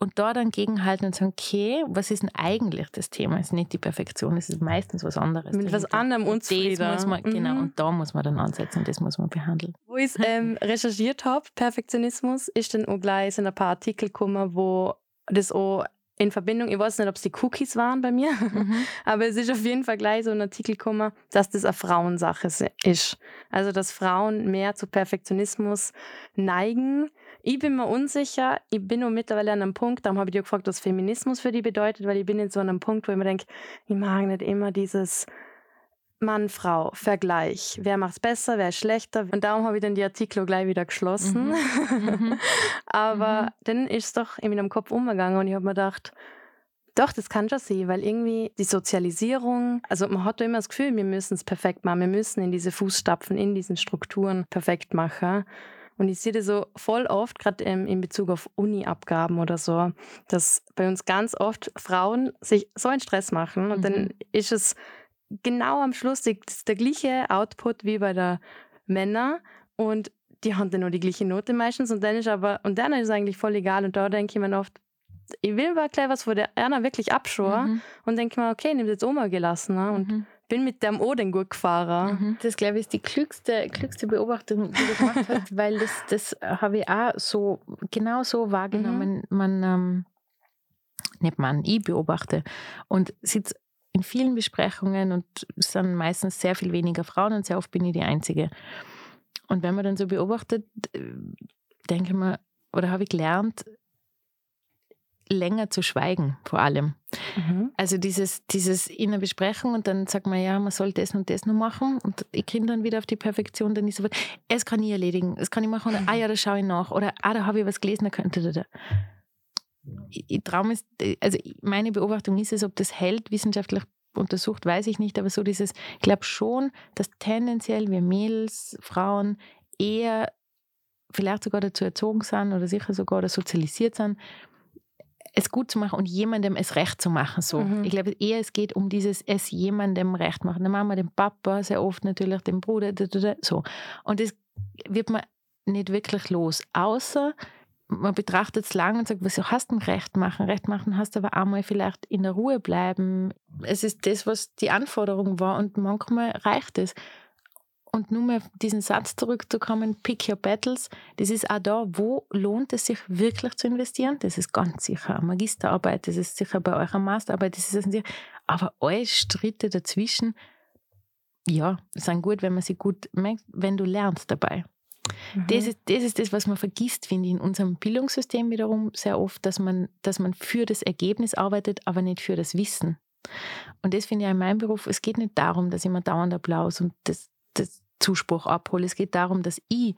Und da dann gegenhalten und sagen, okay, was ist denn eigentlich das Thema? Es ist nicht die Perfektion, es ist meistens was anderes. Mit was anderem unzufrieden. Muss man, genau, mhm. Genau, und da muss man dann ansetzen und das muss man behandeln. Wo ich ähm, recherchiert habe, Perfektionismus, ist dann auch gleich in ein paar Artikel gekommen, wo das auch in Verbindung, ich weiß nicht, ob es die Cookies waren bei mir, mhm. aber es ist auf jeden Fall gleich so ein Artikel gekommen, dass das eine Frauensache ist. Also, dass Frauen mehr zu Perfektionismus neigen. Ich bin mir unsicher, ich bin nur mittlerweile an einem Punkt, darum habe ich dir gefragt, was Feminismus für die bedeutet, weil ich bin jetzt so an einem Punkt, wo ich mir denke, ich mag nicht immer dieses Mann, Frau, Vergleich. Wer macht es besser, wer ist schlechter? Und darum habe ich dann die Artikel gleich wieder geschlossen. Mhm. Mhm. Aber mhm. dann ist es doch in meinem Kopf umgegangen und ich habe mir gedacht, doch, das kann schon sein, weil irgendwie die Sozialisierung, also man hat immer das Gefühl, wir müssen es perfekt machen, wir müssen in diese Fußstapfen, in diesen Strukturen perfekt machen. Und ich sehe das so voll oft, gerade in Bezug auf Uni-Abgaben oder so, dass bei uns ganz oft Frauen sich so einen Stress machen und mhm. dann ist es genau am Schluss ist der gleiche Output wie bei der Männer und die haben dann nur die gleiche Note meistens und dann ist aber, und dann ist es eigentlich voll egal und da denke ich mir oft, ich will mal gleich was, wo der Erna wirklich abschauen mhm. und denke mir, okay, nimm jetzt Oma gelassen ne? und mhm. bin mit dem O den gut gefahren. Mhm. Das, glaube ich, ist die klügste, klügste Beobachtung, die du gemacht hast, weil das, das habe ich auch so, genau so wahrgenommen. Mhm. Man, ähm, nicht man, ich beobachte und sitze in vielen Besprechungen und es sind meistens sehr viel weniger Frauen und sehr oft bin ich die Einzige. Und wenn man dann so beobachtet, äh, denke ich mir, oder habe ich gelernt, länger zu schweigen, vor allem. Mhm. Also dieses, dieses in der Besprechung und dann sagt man, ja, man soll das und das noch machen und ich komme dann wieder auf die Perfektion, dann ist so, es kann ich erledigen, es kann ich machen oder, ah ja, da schaue ich nach oder, ah, da habe ich was gelesen, da könnte, da, Ich, ich traue also meine Beobachtung ist es, ob das hält, wissenschaftlich untersucht, weiß ich nicht, aber so dieses, ich glaube schon, dass tendenziell wir Mädels, Frauen eher vielleicht sogar dazu erzogen sind oder sicher sogar oder sozialisiert sind, es gut zu machen und jemandem es recht zu machen. So. Mhm. Ich glaube eher, es geht um dieses es jemandem recht machen. Der Mama, dem Papa, sehr oft natürlich dem Bruder, so. Und das wird man nicht wirklich los, außer man betrachtet es lang und sagt, was hast du Recht machen? Recht machen hast aber einmal vielleicht in der Ruhe bleiben. Es ist das, was die Anforderung war und manchmal reicht es. Und nur mal diesen Satz zurückzukommen, pick your battles, das ist auch da, wo lohnt es sich wirklich zu investieren? Das ist ganz sicher eine Magisterarbeit, das ist sicher bei eurer Masterarbeit, das ist sicher, aber alle Stritte dazwischen, ja, sind gut, wenn man sie gut merkt, wenn du lernst dabei. Mhm. Das, ist, das ist das, was man vergisst, finde ich, in unserem Bildungssystem wiederum sehr oft, dass man, dass man für das Ergebnis arbeitet, aber nicht für das Wissen. Und das finde ich in meinem Beruf, es geht nicht darum, dass ich mir dauernd Applaus und das, das Zuspruch abhole. Es geht darum, dass ich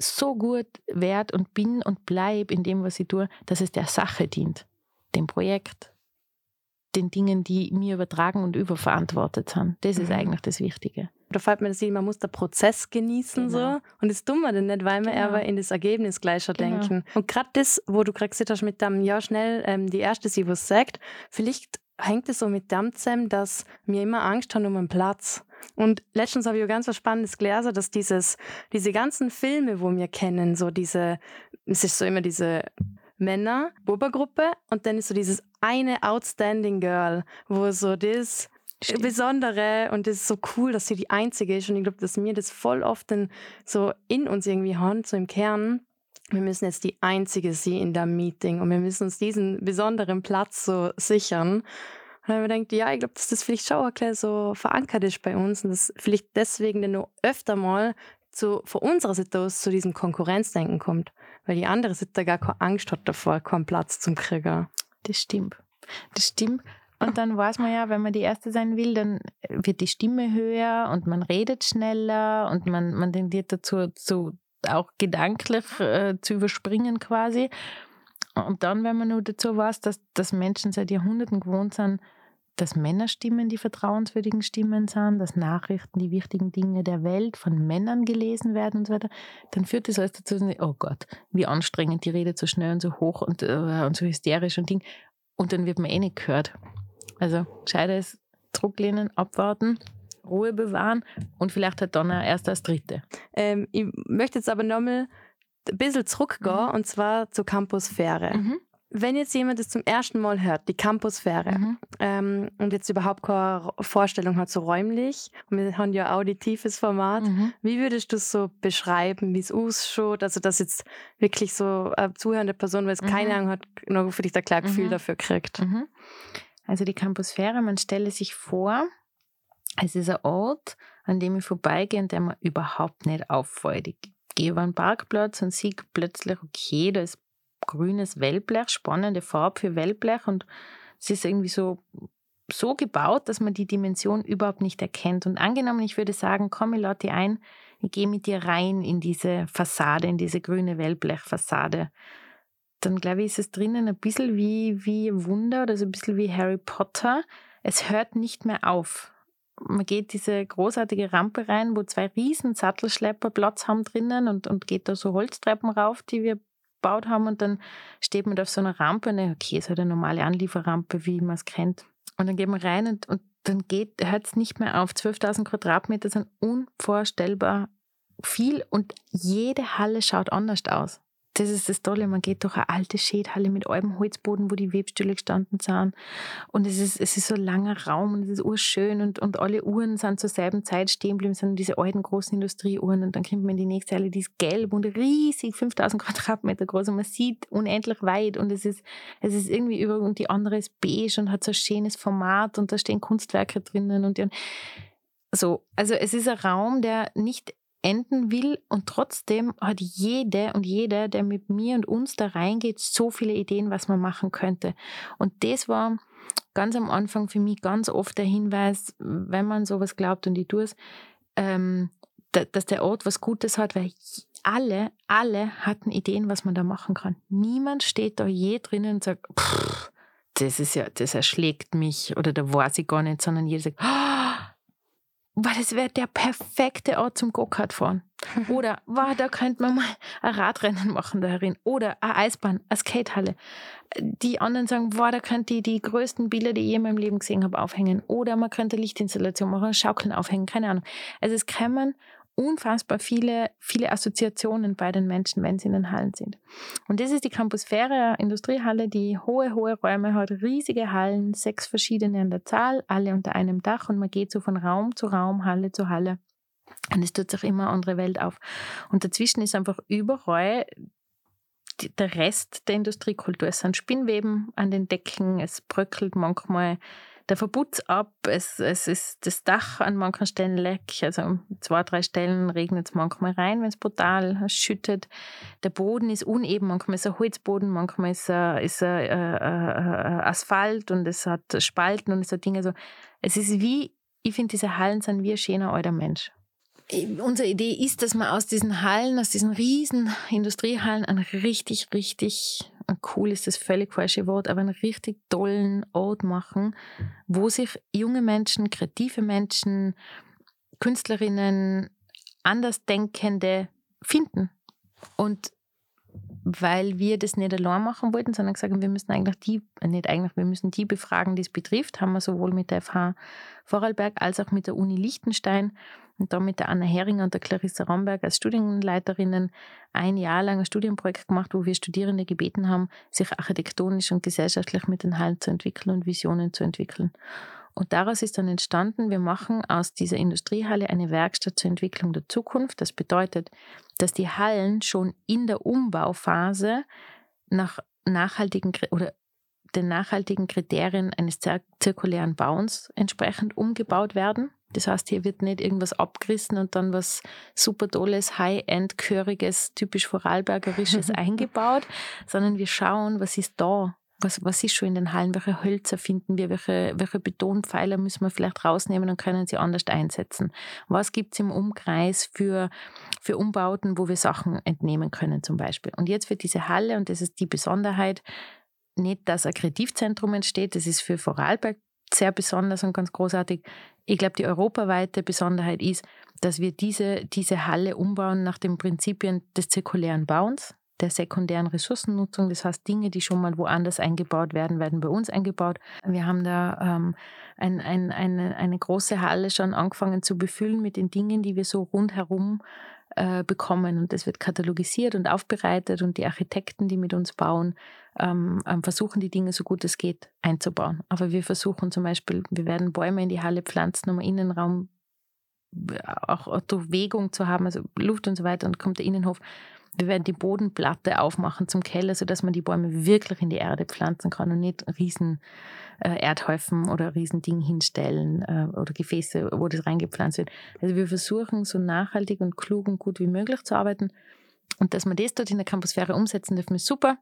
so gut werde und bin und bleibe in dem, was ich tue, dass es der Sache dient, dem Projekt, den Dingen, die mir übertragen und überverantwortet sind. Das ist mhm. eigentlich das Wichtige. Da fällt mir das man muss den Prozess genießen genau. so und das tun wir dann nicht, weil wir genau. aber in das Ergebnis gleicher genau. denken. Und gerade das, wo du gerade gesagt hast mit dem, ja schnell, ähm, die erste, sie was sagt, vielleicht hängt es so mit dem zusammen, dass wir immer Angst haben um einen Platz. Und letztens habe ich auch ganz was Spannendes gelesen, dass dieses, diese ganzen Filme, wo wir kennen, so diese, es ist so immer diese Männer, Bubergruppe und dann ist so dieses eine Outstanding Girl, wo so das Stimmt. Besondere und das ist so cool, dass sie die Einzige ist und ich glaube, dass mir das voll oft dann so in uns irgendwie haben, so im Kern. Wir müssen jetzt die Einzige sein in der Meeting und wir müssen uns diesen besonderen Platz so sichern. Und dann wir denkt, ja, ich glaube, dass das vielleicht schon auch so verankert ist bei uns und dass vielleicht deswegen dann noch öfter mal zu, von unserer Seite aus zu diesem Konkurrenzdenken kommt, weil die andere Seite gar keine Angst hat davor, keinen Platz zum Kriegen. Das stimmt. Das stimmt. Und dann weiß man ja, wenn man die Erste sein will, dann wird die Stimme höher und man redet schneller und man, man tendiert dazu, zu, auch gedanklich äh, zu überspringen quasi. Und dann, wenn man nur dazu weiß, dass, dass Menschen seit Jahrhunderten gewohnt sind, dass Männerstimmen die vertrauenswürdigen Stimmen sind, dass Nachrichten, die wichtigen Dinge der Welt von Männern gelesen werden und so weiter, dann führt das alles dazu, oh Gott, wie anstrengend, die redet so schnell und so hoch und, uh, und so hysterisch und Ding. Und dann wird man eh nicht gehört. Also gescheites zurücklehnen, abwarten, Ruhe bewahren und vielleicht hat dann erst als Dritte. Ähm, ich möchte jetzt aber nochmal ein bisschen zurückgehen mhm. und zwar zur Campusphäre. Mhm wenn jetzt jemand das zum ersten Mal hört, die Campusphäre, mhm. ähm, und jetzt überhaupt keine Vorstellung hat, so räumlich, und wir haben ja auditives Format, mhm. wie würdest du es so beschreiben, wie es ausschaut? Also, dass jetzt wirklich so eine zuhörende Person, weil es mhm. keine Ahnung hat, noch für dich ein klares Gefühl mhm. dafür kriegt. Also, die Campusphäre, man stelle sich vor, es ist ein Ort, an dem ich vorbeigehe und der mir überhaupt nicht auffällt. Ich gehe über einen Parkplatz und sehe plötzlich, okay, da ist grünes Wellblech, spannende Farbe für Wellblech und es ist irgendwie so, so gebaut, dass man die Dimension überhaupt nicht erkennt. Und angenommen, ich würde sagen, komm, ich lade dich ein, ich gehe mit dir rein in diese Fassade, in diese grüne Wellblechfassade. Dann glaube ich, ist es drinnen ein bisschen wie, wie Wunder oder so ein bisschen wie Harry Potter. Es hört nicht mehr auf. Man geht diese großartige Rampe rein, wo zwei riesen Sattelschlepper Platz haben drinnen und, und geht da so Holztreppen rauf, die wir gebaut haben und dann steht man da auf so einer Rampe und denkt, okay, ist halt eine normale Anlieferrampe, wie man es kennt. Und dann geht man rein und, und dann hört es nicht mehr auf. 12.000 Quadratmeter sind unvorstellbar viel und jede Halle schaut anders aus das ist das Tolle, man geht durch eine alte Schädhalle mit altem Holzboden, wo die Webstühle gestanden sind. Und es ist, es ist so ein langer Raum und es ist urschön und, und alle Uhren sind zur selben Zeit stehen geblieben, sind diese alten großen Industrieuhren. Und dann kommt man in die nächste Halle, die ist gelb und riesig, 5000 Quadratmeter groß und man sieht unendlich weit und es ist, es ist irgendwie über, und die andere ist beige und hat so ein schönes Format und da stehen Kunstwerke drinnen und die, so, also es ist ein Raum, der nicht enden will und trotzdem hat jede und jeder, der mit mir und uns da reingeht, so viele Ideen, was man machen könnte. Und das war ganz am Anfang für mich ganz oft der Hinweis, wenn man sowas glaubt und ich tue es, ähm, dass der Ort was Gutes hat, weil alle, alle hatten Ideen, was man da machen kann. Niemand steht da je drinnen und sagt, das ist ja, das erschlägt mich oder da weiß ich gar nicht, sondern jeder sagt, oh, weil das wäre der perfekte Ort zum Go-Kart fahren. Oder, wow, da könnte man mal ein Radrennen machen darin. Oder eine Eisbahn, eine Skatehalle. Die anderen sagen, wow, da könnte ich die größten Bilder, die ich in meinem Leben gesehen habe, aufhängen. Oder man könnte Lichtinstallation machen, Schaukeln aufhängen, keine Ahnung. Also es kann man unfassbar viele, viele Assoziationen bei den Menschen, wenn sie in den Hallen sind. Und das ist die Campusphäre Industriehalle, die hohe, hohe Räume hat, riesige Hallen, sechs verschiedene an der Zahl, alle unter einem Dach und man geht so von Raum zu Raum, Halle zu Halle. Und es tut sich immer eine andere Welt auf. Und dazwischen ist einfach überall der Rest der Industriekultur. Es sind Spinnweben an den Decken, es bröckelt manchmal der Verputz ab, es, es ist das Dach an manchen Stellen leck, also an zwei, drei Stellen regnet es manchmal rein, wenn es brutal schüttet. Der Boden ist uneben, manchmal ist er Holzboden, manchmal ist er, ist er äh, äh, Asphalt und es hat Spalten und hat Dinge so. Es ist wie, ich finde, diese Hallen sind wie ein schöner alter Mensch unsere Idee ist, dass wir aus diesen Hallen, aus diesen riesen Industriehallen, einen richtig, richtig, cool ist das völlig falsche Wort, aber einen richtig tollen Ort machen, wo sich junge Menschen, kreative Menschen, Künstlerinnen, Andersdenkende finden. Und weil wir das nicht allein machen wollten, sondern gesagt haben, wir müssen eigentlich die, äh, nicht eigentlich, wir müssen die befragen, die es betrifft, haben wir sowohl mit der FH Vorarlberg als auch mit der Uni Liechtenstein und dann mit der Anna Heringer und der Clarissa Romberg als Studienleiterinnen ein Jahr lang ein Studienprojekt gemacht, wo wir Studierende gebeten haben, sich architektonisch und gesellschaftlich mit den Hallen zu entwickeln und Visionen zu entwickeln. Und daraus ist dann entstanden, wir machen aus dieser Industriehalle eine Werkstatt zur Entwicklung der Zukunft. Das bedeutet, dass die Hallen schon in der Umbauphase nach nachhaltigen oder den nachhaltigen Kriterien eines zirkulären Bauens entsprechend umgebaut werden. Das heißt, hier wird nicht irgendwas abgerissen und dann was super tolles, high-end, chöriges, typisch Vorarlbergerisches eingebaut, sondern wir schauen, was ist da was, was ist schon in den Hallen? Welche Hölzer finden wir? Welche, welche Betonpfeiler müssen wir vielleicht rausnehmen und können sie anders einsetzen? Was gibt es im Umkreis für, für Umbauten, wo wir Sachen entnehmen können zum Beispiel? Und jetzt wird diese Halle, und das ist die Besonderheit, nicht, dass ein Kreativzentrum entsteht, das ist für Vorarlberg sehr besonders und ganz großartig. Ich glaube, die europaweite Besonderheit ist, dass wir diese, diese Halle umbauen nach den Prinzipien des zirkulären Bauens der sekundären Ressourcennutzung. Das heißt, Dinge, die schon mal woanders eingebaut werden, werden bei uns eingebaut. Wir haben da ähm, ein, ein, eine, eine große Halle schon angefangen zu befüllen mit den Dingen, die wir so rundherum äh, bekommen. Und das wird katalogisiert und aufbereitet und die Architekten, die mit uns bauen, ähm, ähm versuchen die Dinge so gut es geht einzubauen. Aber wir versuchen zum Beispiel, wir werden Bäume in die Halle pflanzen, um Innenraum äh, auch Bewegung zu haben, also Luft und so weiter, und kommt der Innenhof wir werden die Bodenplatte aufmachen zum Keller, sodass man die Bäume wirklich in die Erde pflanzen kann und nicht riesen äh, Erdhäufen oder riesen Ding hinstellen äh, oder Gefäße, wo das reingepflanzt wird. Also wir versuchen so nachhaltig und klug und gut wie möglich zu arbeiten. Und dass wir das dort in der Campusphäre umsetzen dürfen, ist super.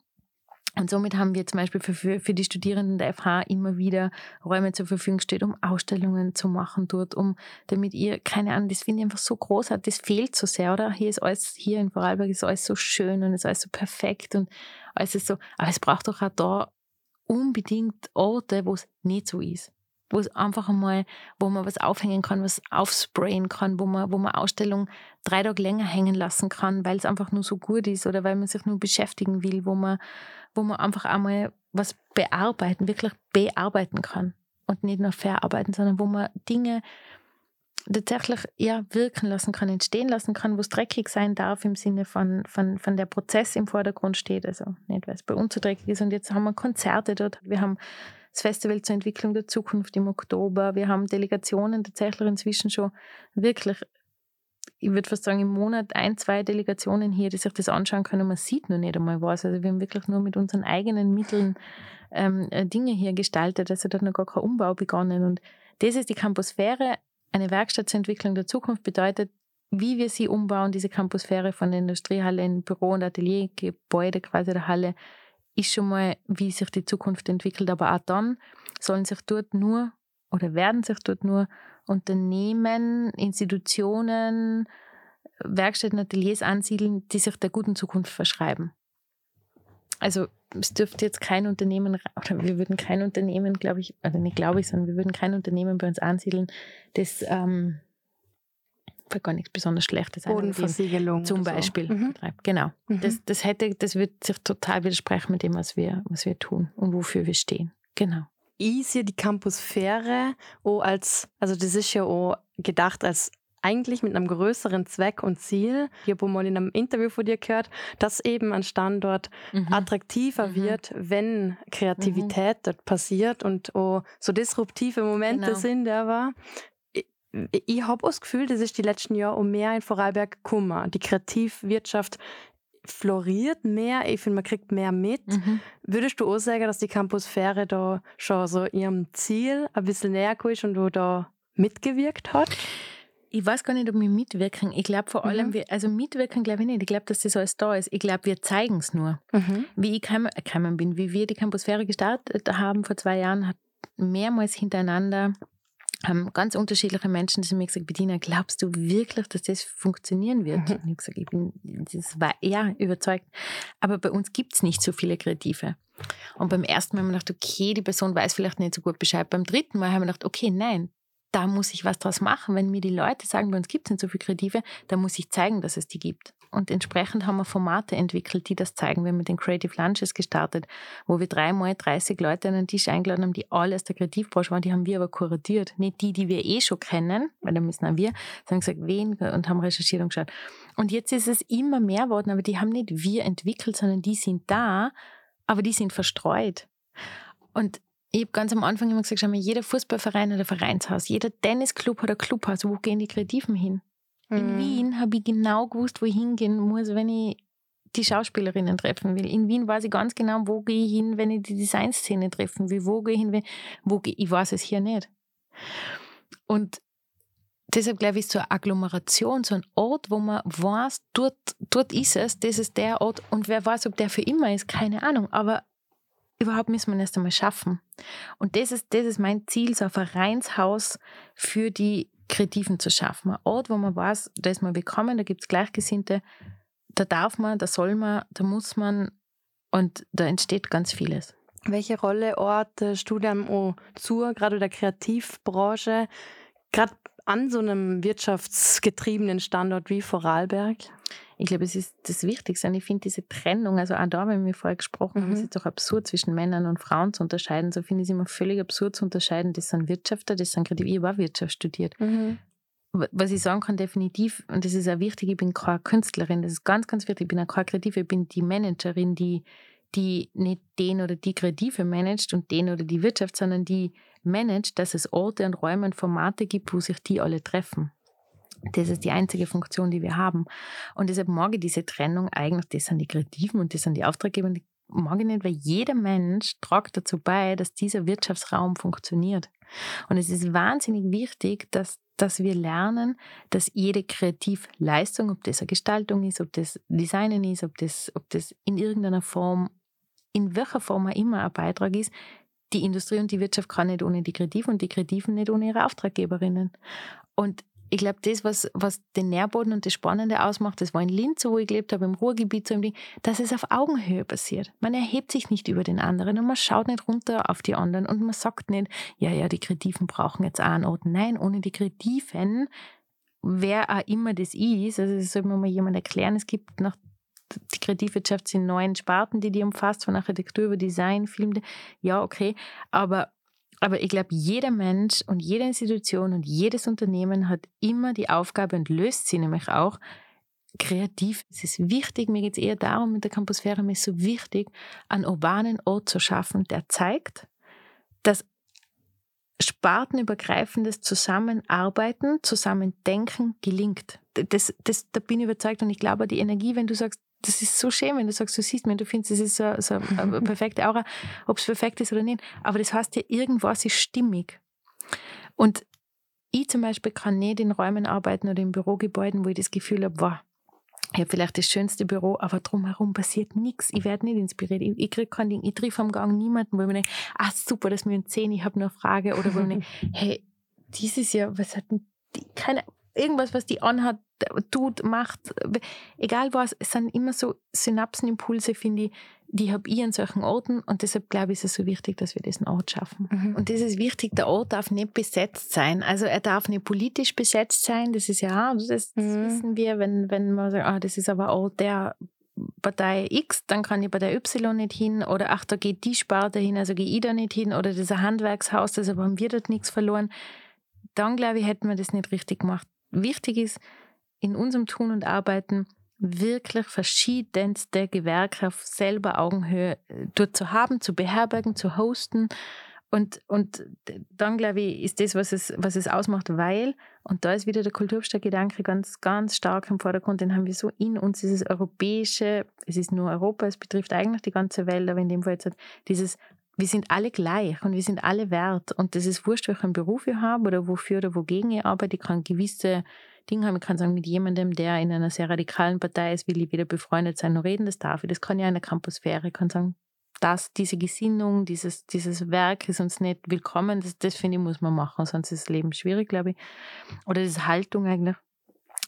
Und somit haben wir zum Beispiel für, für die Studierenden der FH immer wieder Räume zur Verfügung gestellt, um Ausstellungen zu machen dort, um damit ihr, keine Ahnung, das finde ich einfach so großartig, das fehlt so sehr, oder? Hier ist alles, hier in Vorarlberg ist alles so schön und ist alles so perfekt und alles ist so, aber es braucht doch auch da unbedingt Orte, wo es nicht so ist wo es einfach einmal, wo man was aufhängen kann, was aufsprayen kann, wo man, wo man Ausstellung drei Tage länger hängen lassen kann, weil es einfach nur so gut ist oder weil man sich nur beschäftigen will, wo man, wo man einfach einmal was bearbeiten, wirklich bearbeiten kann. und nicht nur verarbeiten, sondern wo man Dinge tatsächlich ja, wirken lassen kann, entstehen lassen kann, wo es dreckig sein darf im Sinne von, von, von der Prozess im Vordergrund steht. Also nicht, weil es bei uns so dreckig ist. Und jetzt haben wir Konzerte dort. Wir haben das Festival zur Entwicklung der Zukunft im Oktober. Wir haben Delegationen tatsächlich inzwischen schon wirklich, ich würde fast sagen, im Monat ein, zwei Delegationen hier, die sich das anschauen können. Man sieht nur nicht einmal was. Also wir haben wirklich nur mit unseren eigenen Mitteln ähm, äh, Dinge hier gestaltet. Also da hat noch gar kein Umbau begonnen. Und das ist die Campusphäre eine Werkstatt zur Entwicklung der Zukunft bedeutet, wie wir sie umbauen, diese Campusphäre von der Industriehalle in Büro- und Ateliergebäude quasi der Halle, ist schon mal, wie sich die Zukunft entwickelt. Aber auch dann sollen sich dort nur oder werden sich dort nur Unternehmen, Institutionen, Werkstätten, Ateliers ansiedeln, die sich der guten Zukunft verschreiben. Also es dürfte jetzt kein Unternehmen, oder wir würden kein Unternehmen, glaube ich, also nicht glaube ich, sondern wir würden kein Unternehmen bei uns ansiedeln, das ähm, gar nichts besonders Schlechtes Bodenversiegelung. Zum Beispiel. So. Mhm. Genau. Mhm. Das, das hätte, das wird sich total widersprechen mit dem, was wir, was wir tun und wofür wir stehen. Genau. Ich sehe die Campusphäre auch als, also das ist ja auch gedacht als eigentlich mit einem größeren Zweck und Ziel. Ich habe mal in einem Interview von dir gehört, dass eben ein Standort mhm. attraktiver mhm. wird, wenn Kreativität mhm. dort passiert und auch so disruptive Momente genau. sind, aber ich, habe das Gefühl, das ist die letzten Jahre um mehr in Vorarlberg Kummer. Die Kreativwirtschaft floriert mehr, ich finde, man kriegt mehr mit. Mhm. Würdest du auch sagen, dass die Campusphäre da schon so ihrem Ziel ein bisschen näher ist und du da mitgewirkt hat? Ich weiß gar nicht, ob wir mitwirken. Ich glaube vor allem, mhm. wir, also mitwirken glaube ich nicht. Ich glaube, dass das alles da ist. Ich glaube, wir zeigen es nur. Mhm. Wie ich gekommen bin, wie wir die Campusphäre gestartet haben vor zwei Jahren, hat mehrmals hintereinander haben ganz unterschiedliche Menschen die mir gesagt, Bediener, glaubst du wirklich, dass das funktionieren wird? Mhm. Und ich habe gesagt, ich bin das war eher überzeugt. Aber bei uns gibt es nicht so viele Kreative. Und beim ersten Mal haben wir gedacht, okay, die Person weiß vielleicht nicht so gut Bescheid. Beim dritten Mal haben wir gedacht, okay, nein, da muss ich was draus machen. Wenn mir die Leute sagen, bei uns gibt es nicht so viele Kreative, dann muss ich zeigen, dass es die gibt. Und entsprechend haben wir Formate entwickelt, die das zeigen. Wir haben mit den Creative Lunches gestartet, wo wir dreimal 30 Leute an den Tisch eingeladen haben, die alle aus der Kreativbranche waren. Die haben wir aber kuratiert. Nicht die, die wir eh schon kennen, weil da müssen auch wir, sondern gesagt, wen und haben recherchiert und geschaut. Und jetzt ist es immer mehr geworden, aber die haben nicht wir entwickelt, sondern die sind da, aber die sind verstreut. Und ich habe ganz am Anfang immer gesagt, schau mal, jeder Fußballverein hat ein Vereinshaus, jeder Tennisclub hat ein Clubhaus. Wo gehen die Kreativen hin? Mhm. In Wien habe ich genau gewusst, wo ich hingehen muss, wenn ich die Schauspielerinnen treffen will. In Wien weiß ich ganz genau, wo gehe ich hin, wenn ich die Designszene treffen will. Wo gehe ich hin, wo gehe ich weiß es hier nicht. Und deshalb glaube ich, so eine Agglomeration, so ein Ort, wo man weiß, dort, dort ist es, das ist der Ort. Und wer weiß, ob der für immer ist, keine Ahnung. Aber überhaupt müssen wir erst einmal schaffen. Und das ist, das ist mein Ziel, so ein Vereinshaus für die Kreativen zu schaffen. Ein Ort, wo man weiß, da ist man willkommen, da gibt es Gleichgesinnte, da darf man, da soll man, da muss man und da entsteht ganz vieles. Welche Rolle Ort, Studium auch zu, gerade der Kreativbranche, gerade an so einem wirtschaftsgetriebenen Standort wie Vorarlberg? Ich glaube, es ist das Wichtigste. Und ich finde diese Trennung, also auch da, wenn wir vorher gesprochen haben, mhm. ist es doch absurd, zwischen Männern und Frauen zu unterscheiden. So finde ich es immer völlig absurd zu unterscheiden. Das sind Wirtschafter, das sind Kreativ. Ich habe auch Wirtschaft studiert. Mhm. Was ich sagen kann, definitiv, und das ist auch wichtig, ich bin keine Künstlerin, das ist ganz, ganz wichtig, ich bin auch keine Kreative, ich bin die Managerin, die, die nicht den oder die Kreative managt und den oder die Wirtschaft, sondern die managt, dass es Orte und Räume und Formate gibt, wo sich die alle treffen. Das ist die einzige Funktion, die wir haben. Und deshalb mag ich diese Trennung eigentlich, das sind die Kreativen und das sind die Auftraggeber, die mag ich nicht, weil jeder Mensch tragt dazu bei, dass dieser Wirtschaftsraum funktioniert. Und es ist wahnsinnig wichtig, dass, dass wir lernen, dass jede Kreativleistung, ob das eine Gestaltung ist, ob das Designen ist, ob das, ob das in irgendeiner Form, in welcher Form auch immer ein Beitrag ist, die Industrie und die Wirtschaft kann nicht ohne die Kreativen und die Kreativen nicht ohne ihre Auftraggeberinnen. Und ich glaube, das, was, was den Nährboden und das Spannende ausmacht, das war in Linz, wo ich gelebt habe, im Ruhrgebiet, so im Ding, dass es auf Augenhöhe passiert. Man erhebt sich nicht über den anderen und man schaut nicht runter auf die anderen und man sagt nicht, ja, ja, die Kreativen brauchen jetzt auch einen Ort. Nein, ohne die Kreativen, wer auch immer das ist, also das soll mir mal jemand erklären, es gibt nach die Kreativwirtschaft sind neun Sparten, die die umfasst, von Architektur über Design, Film, ja, okay, aber Aber ich glaube, jeder Mensch und jede Institution und jedes Unternehmen hat immer die Aufgabe und löst sie nämlich auch, kreativ. Es ist wichtig, mir geht es eher darum, mit der Campusphäre mir ist so wichtig, einen urbanen Ort zu schaffen, der zeigt, dass spartenübergreifendes Zusammenarbeiten, Zusammendenken gelingt. Das, das, da bin ich überzeugt und ich glaube, die Energie, wenn du sagst, das ist so schön, wenn du sagst, du siehst mir, du findest, das ist so, so eine perfekte Aura, ob es perfekt ist oder nicht. Aber das heißt ja, irgendwas ist stimmig. Und ich zum Beispiel kann nicht in Räumen arbeiten oder in Bürogebäuden, wo ich das Gefühl habe, wow, ich habe vielleicht das schönste Büro, aber drumherum passiert nichts. Ich werde nicht inspiriert. Ich, ich kriege kein Ding. Ich triff am Gang niemanden, wo ich mir denke, ah, super, dass wir uns sehen, ich habe nur eine Frage. Oder wo ich mir denke, hey, dieses Jahr, was hat denn die, keine, irgendwas, was die anhat, tut, macht, egal was, es sind immer so Synapsenimpulse, finde ich, die habe ich an solchen Orten und deshalb glaube ich, ist es so wichtig, dass wir diesen Ort schaffen. Mhm. Und das ist wichtig, der Ort darf nicht besetzt sein. Also er darf nicht politisch besetzt sein, das ist ja, das, das mhm. wissen wir, wenn, wenn man sagt, ah, das ist aber Ort der Partei X, dann kann ich bei der Y nicht hin oder ach, da geht die Sparte hin, also gehe ich da nicht hin oder das ist ein Handwerkshaus, deshalb haben wir dort nichts verloren. Dann glaube ich, hätten wir das nicht richtig gemacht. Wichtig ist, in unserem Tun und Arbeiten wirklich verschiedenste Gewerke auf selber Augenhöhe äh, dort zu haben, zu beherbergen, zu hosten. Und, und dann, glaube ich, ist das, was es, was es ausmacht, weil, und da ist wieder der Kulturstadtgedanke ganz, ganz stark im Vordergrund, den haben wir so in uns, dieses europäische, es ist nur Europa, es betrifft eigentlich die ganze Welt, aber in dem Fall jetzt dieses, wir sind alle gleich und wir sind alle wert. Und das ist wurscht, welchen Beruf ich habe oder wofür oder wogegen ich arbeite. Ich kann gewisse Dinge haben. Ich kann sagen, mit jemandem, der in einer sehr radikalen Partei ist, will ich weder befreundet sein noch reden, das darf ich. Das kann ja in der Campusphäre. Ich kann sagen, dass diese Gesinnung, dieses, dieses Werk ist uns nicht willkommen. Das, das finde ich, muss man machen, sonst ist das Leben schwierig, glaube ich. Oder diese Haltung eigentlich.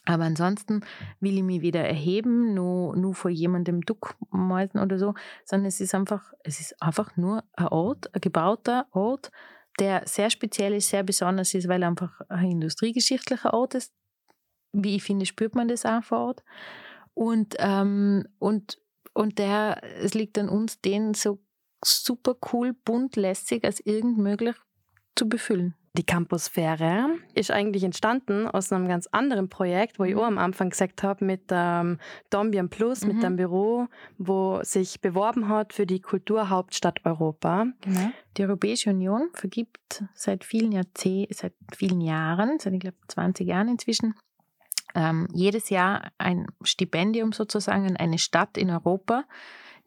Aber ansonsten will ich mich wieder erheben, nur, nur vor jemandem Duck malten oder so, sondern es ist einfach, es ist einfach nur ein Ort, ein gebauter Ort, der sehr speziell ist, sehr besonders ist, weil er einfach ein industriegeschichtlicher Ort ist, wie ich finde, spürt man das auch vor Ort. Und, ähm, und, und der, es liegt an uns, den so super cool, bunt, lässig als irgend möglich zu befüllen. Die Campusphäre ist eigentlich entstanden aus einem ganz anderen Projekt, wo ich mhm. auch am Anfang gesagt habe, mit ähm, Dombian Plus, mhm. mit einem Büro, wo sich beworben hat für die Kulturhauptstadt Europa. Genau. Die Europäische Union vergibt seit vielen Jahrzehnten, seit vielen Jahren, seit ich glaube 20 Jahren inzwischen, ähm, jedes Jahr ein Stipendium sozusagen an eine Stadt in Europa,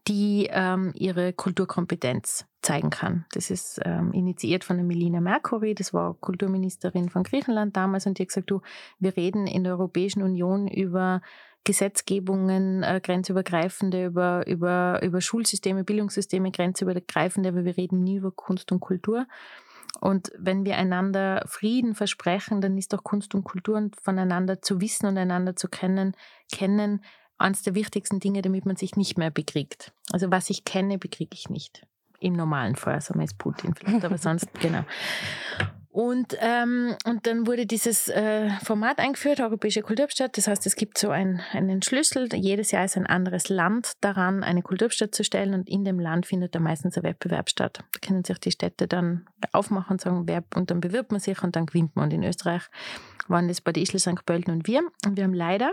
die ähm, ihre Kulturkompetenz zeigen kann. Das ist ähm, initiiert von der Melina Mercury, das war Kulturministerin von Griechenland damals und die hat gesagt, du, wir reden in der Europäischen Union über Gesetzgebungen, äh, grenzübergreifende, über, über, über Schulsysteme, Bildungssysteme, grenzübergreifende, aber wir reden nie über Kunst und Kultur. Und wenn wir einander Frieden versprechen, dann ist doch Kunst und Kultur voneinander zu wissen und einander zu kennen, kennen eines der wichtigsten Dinge, damit man sich nicht mehr bekriegt. Also was ich kenne, bekriege ich nicht. Im normalen Fall, sagen wir jetzt Putin vielleicht, aber sonst, genau. Und, ähm, und dann wurde dieses äh, Format eingeführt, Europäische Kulturstadt. Das heißt, es gibt so ein, einen Schlüssel. Jedes Jahr ist ein anderes Land daran, eine Kulturstadt zu stellen. Und in dem Land findet da meistens ein Wettbewerb statt. Da können sich die Städte dann aufmachen und sagen, wer, und dann bewirbt man sich und dann gewinnt man. Und in Österreich waren das Bad Ischl, St. Pölten und wir. Und wir haben leider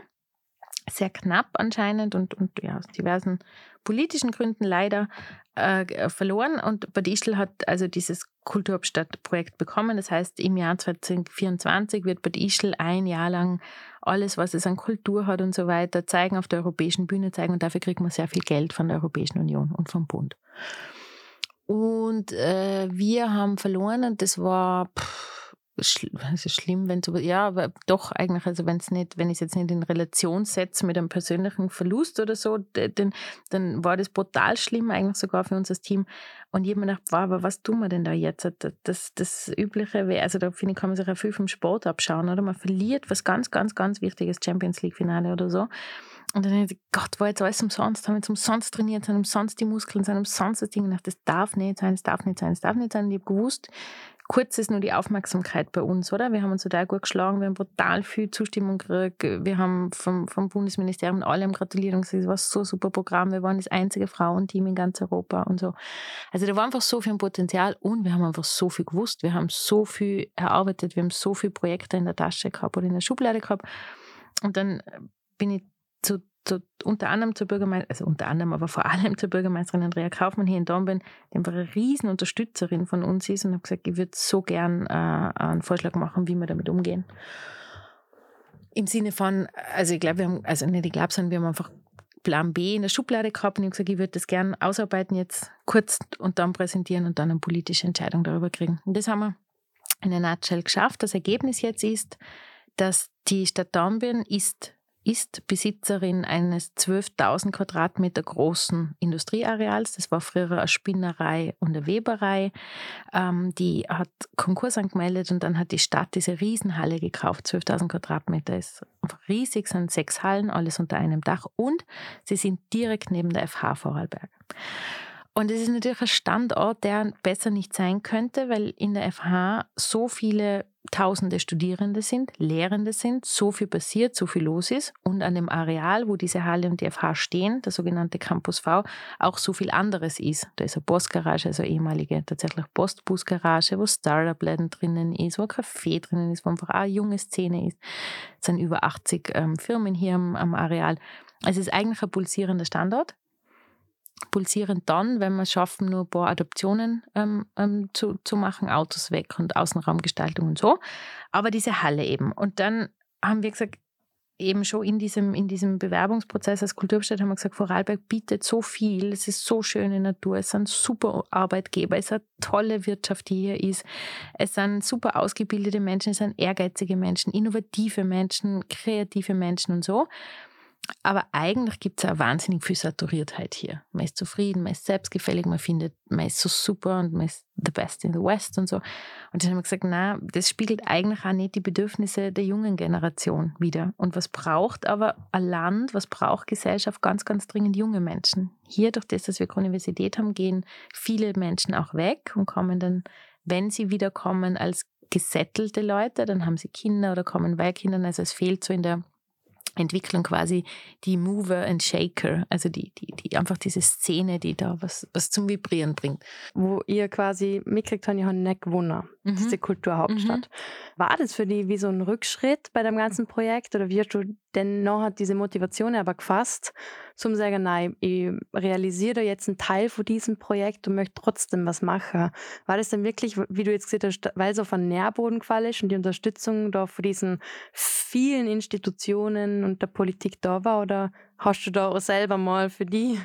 sehr knapp anscheinend und, und ja, aus diversen politischen Gründen leider äh, verloren. Und Bad Ischl hat also dieses Kulturhauptstadtprojekt bekommen. Das heißt, im Jahr 2024 wird Bad Ischl ein Jahr lang alles, was es an Kultur hat und so weiter, zeigen, auf der europäischen Bühne zeigen. Und dafür kriegt man sehr viel Geld von der Europäischen Union und vom Bund. Und äh, wir haben verloren und das war... Pff, ist schlimm, wenn so, ja, aber doch eigentlich, also wenn es nicht, wenn ich es jetzt nicht in Relation setze mit einem persönlichen Verlust oder so, dann, dann war das brutal schlimm, eigentlich sogar für unser Team. Und ich habe mir gedacht, wow, aber was tun wir denn da jetzt? Das, das Übliche wäre, also da finde ich, kann man sich auch viel vom Sport abschauen, oder? Man verliert was ganz, ganz, ganz Wichtiges, Champions League-Finale oder so. Und dann denke ich, Gott, war jetzt alles umsonst, haben jetzt umsonst trainiert, sind umsonst die Muskeln, sind umsonst das Ding. Und ich dachte, das darf nicht sein, das darf nicht sein, das darf nicht sein. Und ich habe gewusst, kurz ist nur die Aufmerksamkeit bei uns, oder? Wir haben uns total gut geschlagen, wir haben brutal viel Zustimmung gekriegt. Wir haben vom, vom Bundesministerium allem gratuliert und gesagt, es war so ein super Programm. Wir waren das einzige Frauenteam in ganz Europa und so. Also da war einfach so viel Potenzial und wir haben einfach so viel gewusst. Wir haben so viel erarbeitet, wir haben so viele Projekte in der Tasche gehabt oder in der Schublade gehabt. Und dann bin ich zu zu, unter anderem zur Bürgermeisterin, also unter anderem, aber vor allem zur Bürgermeisterin Andrea Kaufmann hier in Dornbirn, die einfach eine riesen Unterstützerin von uns ist und habe gesagt, ich würde so gern äh, einen Vorschlag machen, wie wir damit umgehen. Im Sinne von, also ich glaube, wir haben, also nicht ich glaube, sondern wir haben einfach Plan B in der Schublade gehabt und ich habe gesagt, ich würde das gern ausarbeiten jetzt kurz und dann präsentieren und dann eine politische Entscheidung darüber kriegen. Und das haben wir in der Nutshell geschafft. Das Ergebnis jetzt ist, dass die Stadt Dornbirn ist ist Besitzerin eines 12.000 Quadratmeter großen Industrieareals. Das war früher eine Spinnerei und eine Weberei. Ähm, die hat Konkurs angemeldet und dann hat die Stadt diese Riesenhalle gekauft. 12.000 Quadratmeter ist riesig, sind sechs Hallen, alles unter einem Dach und sie sind direkt neben der FH Vorarlberg. Und es ist natürlich ein Standort, der besser nicht sein könnte, weil in der FH so viele tausende Studierende sind, Lehrende sind, so viel passiert, so viel los ist und an dem Areal, wo diese Halle und die FH stehen, der sogenannte Campus V, auch so viel anderes ist. Da ist eine Postgarage, also eine ehemalige tatsächlich Postbusgarage, wo Startup-Läden drinnen ist, wo ein Café drinnen ist, wo einfach eine junge Szene ist. Es sind über 80 ähm, Firmen hier am, am Areal. Es ist eigentlich ein pulsierender Standort pulsierend dann, wenn wir es schaffen, nur ein paar Adoptionen ähm, ähm, zu, zu machen, Autos weg und Außenraumgestaltung und so. Aber diese Halle eben. Und dann haben wir gesagt, eben schon in diesem, in diesem Bewerbungsprozess als Kulturstadt haben wir gesagt, Vorarlberg bietet so viel, es ist so schöne Natur, es sind super Arbeitgeber, es ist eine tolle Wirtschaft, die hier ist, es sind super ausgebildete Menschen, es sind ehrgeizige Menschen, innovative Menschen, kreative Menschen und so. Aber eigentlich gibt es auch wahnsinnig viel Saturiertheit hier. Man ist zufrieden, man ist selbstgefällig, man findet, man ist so super und man ist the best in the West und so. Und dann haben wir gesagt, na, das spiegelt eigentlich auch nicht die Bedürfnisse der jungen Generation wieder. Und was braucht aber ein Land, was braucht Gesellschaft ganz, ganz dringend junge Menschen? Hier, durch das, dass wir Universität haben, gehen viele Menschen auch weg und kommen dann, wenn sie wiederkommen, als gesettelte Leute, dann haben sie Kinder oder kommen bei Kindern. Also es fehlt so in der Entwicklung quasi die Mover and Shaker, also die, die, die einfach diese Szene, die da was, was zum Vibrieren bringt. Wo ihr quasi mitkriegt ihr habt nicht gewonnen, mhm. diese Kulturhauptstadt. Mhm. War das für dich wie so ein Rückschritt bei dem ganzen Projekt oder wie hast du denn noch hat diese Motivation aber gefasst, zum sagen, nein, ich realisiere jetzt einen Teil von diesem Projekt und möchte trotzdem was machen. War das denn wirklich, wie du jetzt gesagt hast, weil es auf einen Nährboden gefallen ist und die Unterstützung da von diesen vielen Institutionen und der Politik da war oder hast du da selber mal für die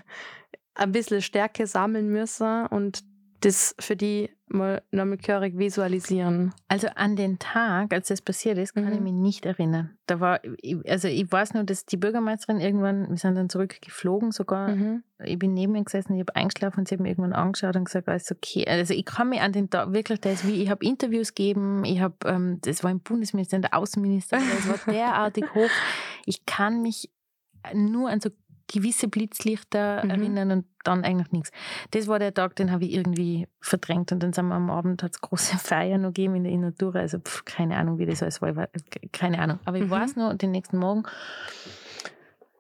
ein bisschen Stärke sammeln müssen und das für die mal nochmal gehörig visualisieren. Also an den Tag, als das passiert ist, kann mhm. ich mich nicht erinnern. Da war, also ich weiß nur, dass die Bürgermeisterin irgendwann, wir sind dann zurückgeflogen sogar. Mhm. Ich bin neben ihr gesessen, ich habe eingeschlafen und sie hat mir irgendwann angeschaut und gesagt, alles okay. Also ich kann mich an den Tag wirklich, das wie, ich habe Interviews gegeben, ich habe, ähm, das war im Bundesministerium, der Außenminister, das war derartig hoch. Ich kann mich nur an so gewisse Blitzlichter mhm. erinnern und dann eigentlich nichts. Das war der Tag, den habe ich irgendwie verdrängt und dann sind wir am Abend, hat es große Feier noch gegeben in der Natur, also pff, keine Ahnung, wie das alles war, war keine Ahnung. Aber ich mhm. weiß noch, den nächsten Morgen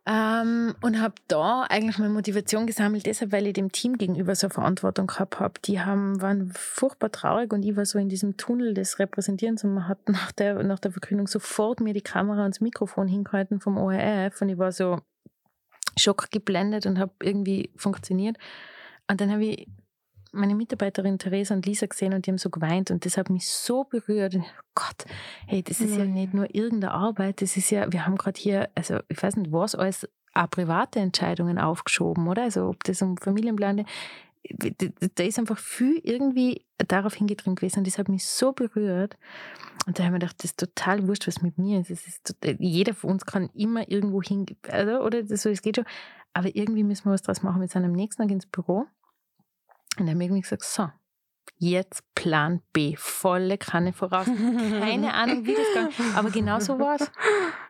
ähm, und habe da eigentlich meine Motivation gesammelt, deshalb, weil ich dem Team gegenüber so Verantwortung gehabt habe. Die haben, waren furchtbar traurig und ich war so in diesem Tunnel des Repräsentierens und man hat nach der, nach der Verkündung sofort mir die Kamera und das Mikrofon hingehalten vom ORF und ich war so, Schock geblendet und habe irgendwie funktioniert. Und dann habe ich meine Mitarbeiterin Theresa und Lisa gesehen und die haben so geweint und das hat mich so berührt. Und, oh Gott, hey, das ist mhm. ja nicht nur irgendeine Arbeit, das ist ja, wir haben gerade hier, also ich weiß nicht, was alles auch private Entscheidungen aufgeschoben, oder? Also ob das um Familienpläne, da ist einfach viel irgendwie darauf hingedrängt gewesen und das hat mich so berührt. Und da haben wir gedacht, das ist total wurscht, was mit mir ist. ist total, jeder von uns kann immer irgendwo hin, also, oder so, es geht schon. Aber irgendwie müssen wir was draus machen. Wir sind am nächsten Tag ins Büro und haben irgendwie gesagt, so, jetzt Plan B, volle Kanne voraus. Keine Ahnung, wie das geht, aber genau so war es.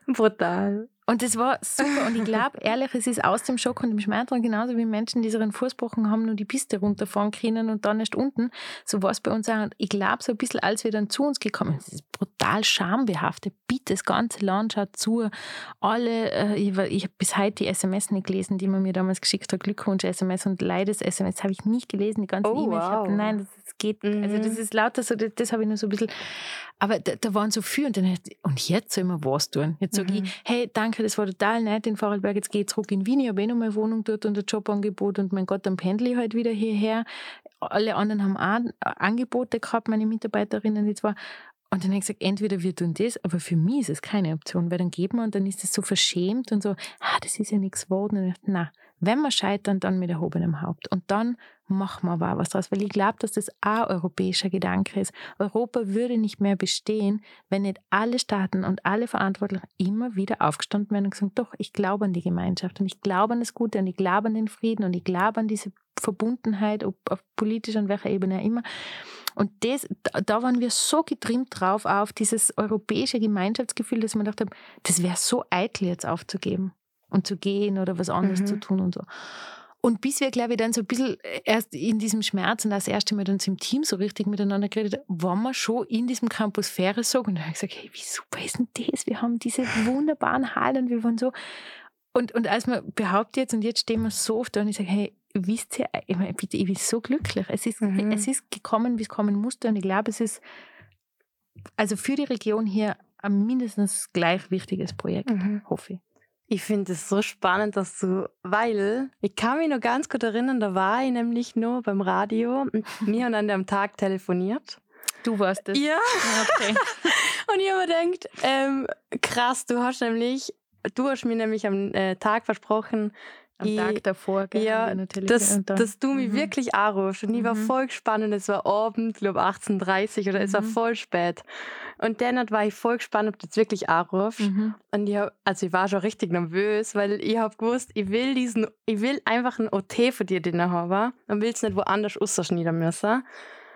Brutal. Und das war super. Und ich glaube, ehrlich, es ist aus dem Schock und dem Schmerz genauso wie Menschen, die sich einen Fußbrochen haben, nur die Piste runterfahren können und dann erst unten. So war es bei uns auch. Und ich glaube, so ein bisschen, als wir dann zu uns gekommen sind, ist brutal schambehaftet. Bitte, das ganze Land schaut zu. Alle, äh, ich, ich habe bis heute die SMS nicht gelesen, die man mir damals geschickt hat. Glückwunsch-SMS und Leides-SMS habe ich nicht gelesen. Die ganze oh, E-Mail. Wow. Nein, das geht. Mhm. Also, das ist lauter so, das, das habe ich nur so ein bisschen. Aber da, da waren so viele und dann und jetzt soll man was tun. Jetzt sage Mhm. ich, hey, danke, das war total nett in Vorarlberg, jetzt gehe ich zurück in Wien, ich habe eh noch meine Wohnung dort und ein Jobangebot und mein Gott, dann pendle ich halt wieder hierher. Alle anderen haben auch Angebote gehabt, meine Mitarbeiterinnen, die zwar. Und dann habe ich gesagt, entweder wir tun das, aber für mich ist es keine Option, weil dann geht man und dann ist es so verschämt und so, ah, das ist ja nichts geworden. Und ich dachte, na, wenn wir scheitern, dann mit erhobenem Haupt. Und dann machen wir aber was draus, weil ich glaube, dass das auch europäischer Gedanke ist. Europa würde nicht mehr bestehen, wenn nicht alle Staaten und alle Verantwortlichen immer wieder aufgestanden wären und gesagt, doch, ich glaube an die Gemeinschaft und ich glaube an das Gute und ich glaube an den Frieden und ich glaube an diese Verbundenheit, ob auf politischer und welcher Ebene auch immer. Und das, da, waren wir so getrimmt drauf auf dieses europäische Gemeinschaftsgefühl, dass gedacht haben, das wäre so eitel jetzt aufzugeben und zu gehen oder was anderes Mhm. zu tun und so. Und bis wir, glaube ich, dann so ein bisschen erst in diesem Schmerz und das erste Mal so im Team so richtig miteinander geredet haben, waren wir schon in diesem Campus Fähre so. Und dann habe ich gesagt, hey, wie super ist denn das? Wir haben diese wunderbaren Hallen, wir waren so. Und, und als man behauptet jetzt, und jetzt stehen wir so oft da und ich sage, hey, wisst ihr, ich meine, bitte, ich bin so glücklich. Es ist, Mhm. es ist gekommen, wie es kommen musste. Und ich glaube, es ist also für die Region hier ein mindestens gleich wichtiges Projekt, Mhm. hoffe ich. Ich finde es so spannend, dass du, weil ich kann mich noch ganz gut erinnern, da war ich nämlich nur beim Radio und wir haben an dem Tag telefoniert. Du warst es. Ja. Okay. Und ich habe mir gedacht, ähm, krass, du hast nämlich, du hast mir nämlich am äh, Tag versprochen, Am ich- Tag davor, gell, ja, natürlich dass, dann- dass du mich Mhm. wirklich anrufst. Und ich war Mhm. voll gespannt es war Abend, ich glaube 18.30 oder es war Mhm. voll spät. Und dann war ich voll gespannt, ob du jetzt wirklich anrufst. Mhm. Und ich, hab, also ich war schon richtig nervös, weil ich habe gewusst, ich will diesen, ich will einfach ein OT von dir den haben und will es nicht woanders ausschneiden müssen.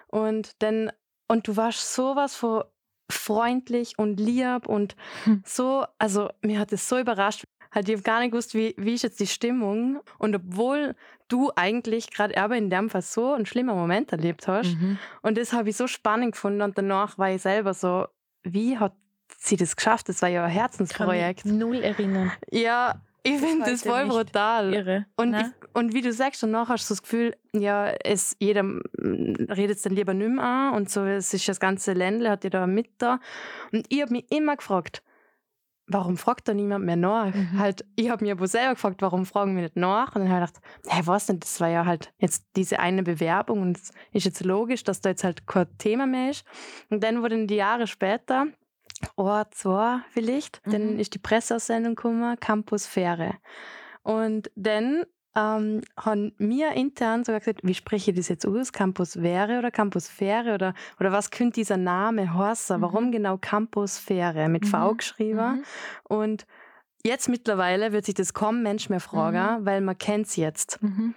Und dann, und du warst sowas von freundlich und lieb und Hm. so, also mir hat es so überrascht. Halt, ich habe gar nicht gewusst, wie, wie ist jetzt die Stimmung. Und obwohl du eigentlich gerade aber in dem Fall so einen schlimmen Moment erlebt hast, Mhm. und das habe ich so spannend gefunden. Und danach war ich selber so, wie hat sie das geschafft? Das war ja ein Herzensprojekt. Kann mich null erinnern. Ja, ich finde das voll brutal. Irre. Und, Na? ich, und wie du sagst, danach hast du das Gefühl, ja, es, jeder redet es dann lieber nicht mehr an und so, es ist das ganze Ländle, hat da mit da. Und ich habe mich immer gefragt, warum fragt da niemand mehr nach? Mhm. Halt, ich habe mir aber selber gefragt, warum fragen wir nicht nach? Und dann habe ich gedacht, hey, was denn, das war ja halt jetzt diese eine Bewerbung und es ist jetzt logisch, dass da jetzt halt kein Thema mehr ist. Und dann wurden die Jahre später, oh, zwei vielleicht, dann Mhm. ist die Presseaussendung gekommen, Campus Fähre. Und dann ähm, haben wir intern sogar gesagt, wie spreche ich das jetzt aus? Campus Wäre oder Campus Fähre? Oder, oder was könnte dieser Name heißen? Mhm. Warum genau Campus Fähre? Mit V Mhm. geschrieben. Mhm. Und jetzt mittlerweile wird sich das kaum Mensch mehr fragen, weil man kennt es jetzt. Mhm.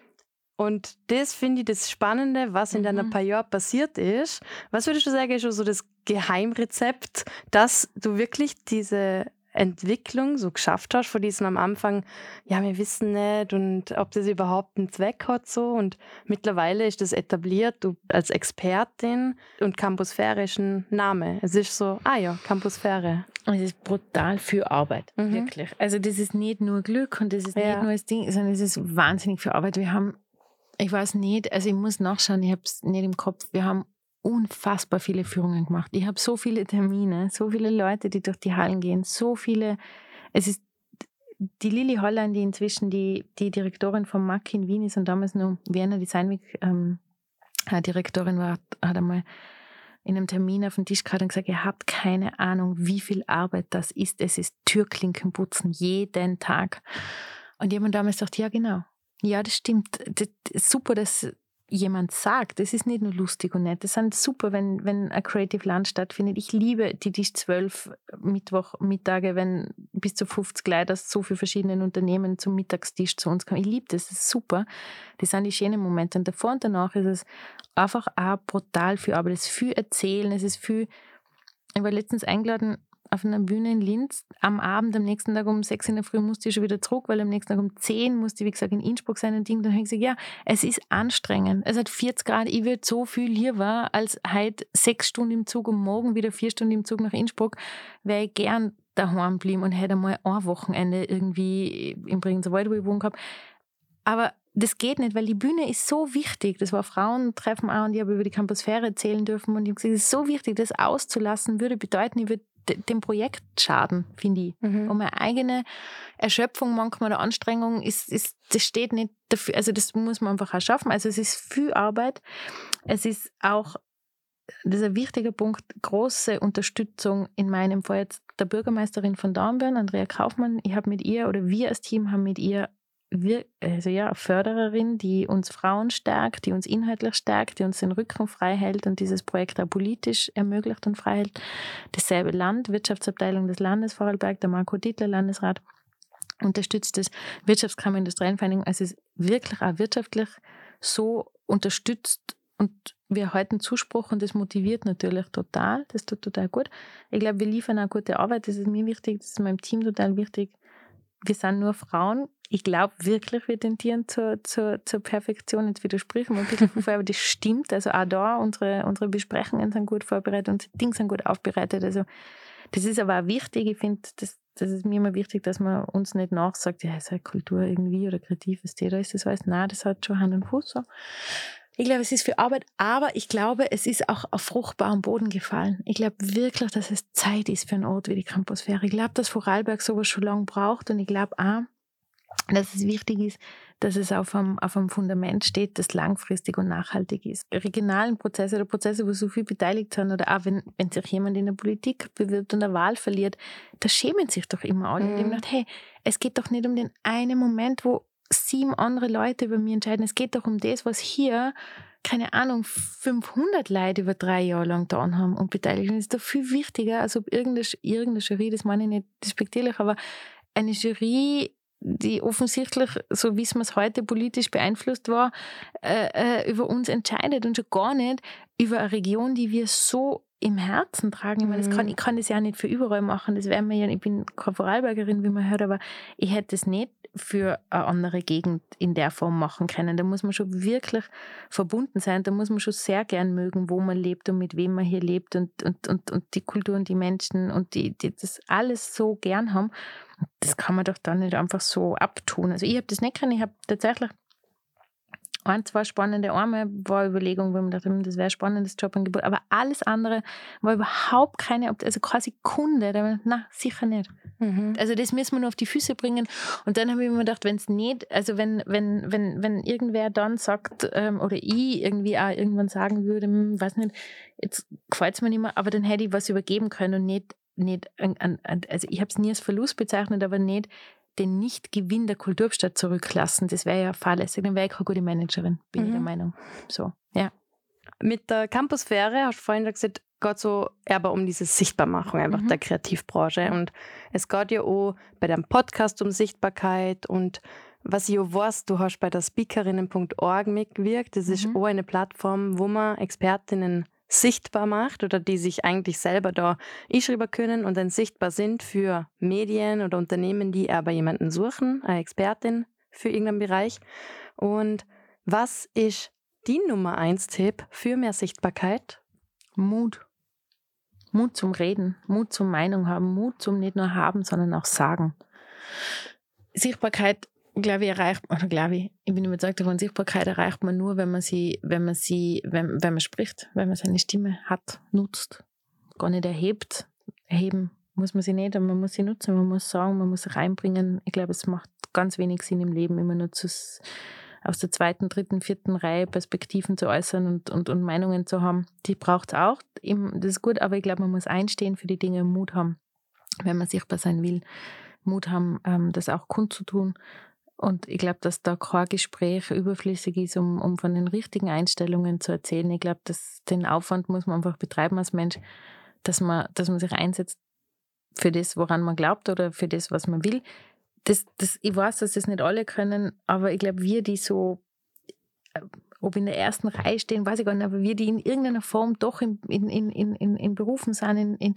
Und das finde ich das Spannende, was in Mhm. deinen paar Jahren passiert ist. Was würdest du sagen, ist schon so das Geheimrezept, dass du wirklich diese Entwicklung so geschafft hast, von diesem am Anfang, ja, wir wissen nicht und ob das überhaupt einen Zweck hat so und mittlerweile ist das etabliert, du als Expertin und Campus Fähre ist ein Name. Es ist so, ah ja, Campus Fähre. Und es ist brutal viel Arbeit, Mhm. wirklich. Also das ist nicht nur Glück und das ist Ja. nicht nur das Ding, sondern es ist wahnsinnig viel Arbeit. Wir haben, ich weiß nicht, also ich muss nachschauen, ich habe es nicht im Kopf, wir haben unfassbar viele Führungen gemacht. Ich habe so viele Termine, so viele Leute, die durch die Hallen gehen, so viele, es ist die Lilly Holland, die inzwischen die, die Direktorin vom MAC in Wien ist und damals noch Vienna Design Week ähm, äh, Direktorin war, hat einmal in einem Termin auf den Tisch gehabt und gesagt, ihr habt keine Ahnung, wie viel Arbeit das ist. Es ist Türklinken putzen jeden Tag. Und jemand damals sagt, ja genau, ja das stimmt. Das super, dass jemand sagt, das ist nicht nur lustig und nett. Das sind super, wenn, wenn ein Creative Lunch stattfindet. Ich liebe die Tisch 12 Mittwochmittage, wenn bis zu 50 Leute aus so vielen verschiedenen Unternehmen zum Mittagstisch zu uns kommen. Ich liebe das, das ist super. Das sind die schönen Momente. Und davor und danach ist es einfach auch brutal viel Arbeit. Es ist viel erzählen, es ist viel. Ich war letztens eingeladen auf einer Bühne in Linz am Abend, am nächsten Tag um sechs in der Früh musste ich schon wieder zurück, weil am nächsten Tag um zehn musste ich, wie gesagt, in Innsbruck sein und Ding. Dann habe ich gesagt, ja, es ist anstrengend. Es hat 40 Grad, ich würde so viel lieber als heute sechs Stunden im Zug und morgen wieder vier Stunden im Zug nach Innsbruck, wäre ich gern daheim geblieben und hätte mal ein Wochenende irgendwie im Bregenzer Wald, wo ich wohnen habe. Aber das geht nicht, weil die Bühne ist so wichtig. Das war Frauentreffen auch und ich habe über die Campusphäre erzählen dürfen und ich habe gesagt, es ist so wichtig, das auszulassen, würde bedeuten, ich würde dem Projekt schaden, finde ich. Mhm. Und meine eigene Erschöpfung manchmal der Anstrengung ist, ist, das steht nicht dafür, also das muss man einfach auch schaffen. Also es ist viel Arbeit. Es ist auch, das ist ein wichtiger Punkt, große Unterstützung in meinem Fall jetzt der Bürgermeisterin von Dornbirn, Andrea Kaufmann. Ich habe mit ihr oder wir als Team haben mit ihr wir, also ja, Fördererin, die uns Frauen stärkt, die uns inhaltlich stärkt, die uns den Rücken frei hält und dieses Projekt auch politisch ermöglicht und frei hält. Dasselbe Land, Wirtschaftsabteilung des Landes Vorarlberg, der Marco Dietler Landesrat, unterstützt das Wirtschaftskammer Industrielvereinigung. Also es ist wirklich auch wirtschaftlich so unterstützt und wir erhalten Zuspruch und das motiviert natürlich total. Das tut total gut. Ich glaube, wir liefern auch gute Arbeit. Das ist mir wichtig, das ist meinem Team total wichtig. Wir sind nur Frauen ich glaube wirklich, wir tendieren zur, zur, zur Perfektion. Jetzt widersprechen wir ein bisschen vorher, aber das stimmt. Also auch da, unsere, unsere Besprechungen sind gut vorbereitet, unsere Dinge sind gut aufbereitet. Also das ist aber auch wichtig. Ich finde, das, das ist mir immer wichtig, dass man uns nicht nachsagt, ja, ist halt Kultur irgendwie oder kreatives da ist das alles. Nein, das hat schon Hand und Fuß so. Ich glaube, es ist für Arbeit, aber ich glaube, es ist auch auf fruchtbarem Boden gefallen. Ich glaube wirklich, dass es Zeit ist für einen Ort wie die Campusphäre. Ich glaube, dass Vorarlberg sowas schon lange braucht und ich glaube auch, dass es wichtig ist, dass es auf einem, auf einem Fundament steht, das langfristig und nachhaltig ist. Regionalen Prozesse oder Prozesse, wo so viel beteiligt sind, oder auch wenn, wenn sich jemand in der Politik bewirbt und eine Wahl verliert, da schämen sich doch immer alle. Mhm. Und hey, es geht doch nicht um den einen Moment, wo sieben andere Leute über mich entscheiden. Es geht doch um das, was hier, keine Ahnung, 500 Leute über drei Jahre lang getan haben und beteiligt. Das ist doch viel wichtiger, als ob irgendeine, irgendeine Jury, das meine ich nicht despektierlich, aber eine Jury die offensichtlich, so wie es mir heute politisch beeinflusst war, äh, äh, über uns entscheidet und schon gar nicht über eine Region, die wir so im Herzen tragen. Ich, meine, das kann, mhm. ich kann das ja nicht für überall machen. Das wäre mir ja, ich bin keine Vorarlbergerin, wie man hört, aber ich hätte es nicht für eine andere Gegend in der Form machen können. Da muss man schon wirklich verbunden sein. Da muss man schon sehr gern mögen, wo man lebt und mit wem man hier lebt und, und, und, und die Kultur und die Menschen und die, die das alles so gern haben. Das kann man doch dann nicht einfach so abtun. Also ich habe das nicht können. Ich habe tatsächlich ein, zwei spannende Arme war Überlegung, wo man dachte, hm, das wäre ein spannendes Jobangebot. Aber alles andere war überhaupt keine, also keine Sekunde. Da na sicher nicht. Mhm. Also das müssen wir nur auf die Füße bringen. Und dann habe ich mir gedacht, wenn es nicht, also wenn, wenn, wenn, wenn irgendwer dann sagt, ähm, oder ich irgendwie auch irgendwann sagen würde, hm, weiß nicht, jetzt gefällt es mir nicht mehr, aber dann hätte ich was übergeben können und nicht, nicht an, an, also ich habe es nie als Verlust bezeichnet, aber nicht den Nichtgewinn der Kulturstadt zurücklassen. Das wäre ja fahrlässig. Dann wäre ich keine gute Managerin, bin mhm. ich der mhm. Meinung. So, ja. Mit der Campusphäre, hast du vorhin gesagt, geht so aber um diese Sichtbarmachung einfach mhm. der Kreativbranche. Und es geht ja auch bei deinem Podcast um Sichtbarkeit und was ich auch weiß, du hast bei der Speakerinnen.org mitgewirkt. Das mhm. ist auch eine Plattform, wo man Expertinnen sichtbar macht oder die sich eigentlich selber da einschreiben können und dann sichtbar sind für Medien oder Unternehmen, die aber jemanden suchen, eine Expertin für irgendeinen Bereich. Und was ist die Nummer eins Tipp für mehr Sichtbarkeit? Mut. Mut zum Reden, Mut zum Meinung haben, Mut zum nicht nur haben, sondern auch sagen. Sichtbarkeit glaube ich, erreicht, oder glaube ich, ich bin überzeugt davon, Sichtbarkeit erreicht man nur, wenn man sie, wenn man sie, wenn, wenn man spricht, wenn man seine Stimme hat, nutzt, gar nicht erhebt. Erheben muss man sie nicht, aber man muss sie nutzen, man muss sagen, man muss sich einbringen. Ich glaube, es macht ganz wenig Sinn im Leben, immer nur zu, aus der zweiten, dritten, vierten Reihe Perspektiven zu äußern und, und, und Meinungen zu haben. Die braucht es auch, das ist gut, aber ich glaube, man muss einstehen für die Dinge, Mut haben, wenn man sichtbar sein will. Mut haben, ähm, das auch kundzutun und ich glaube, dass da kein Gespräch überflüssig ist, um, um von den richtigen Einstellungen zu erzählen. Ich glaube, dass den Aufwand muss man einfach betreiben als Mensch, dass man, dass man sich einsetzt für das, woran man glaubt oder für das, was man will. Das, das, ich weiß, dass das nicht alle können, aber ich glaube, wir, die so, äh, ob in der ersten Reihe stehen, weiß ich gar nicht, aber wir, die in irgendeiner Form doch in, in, in, in, in Berufen sind, in, in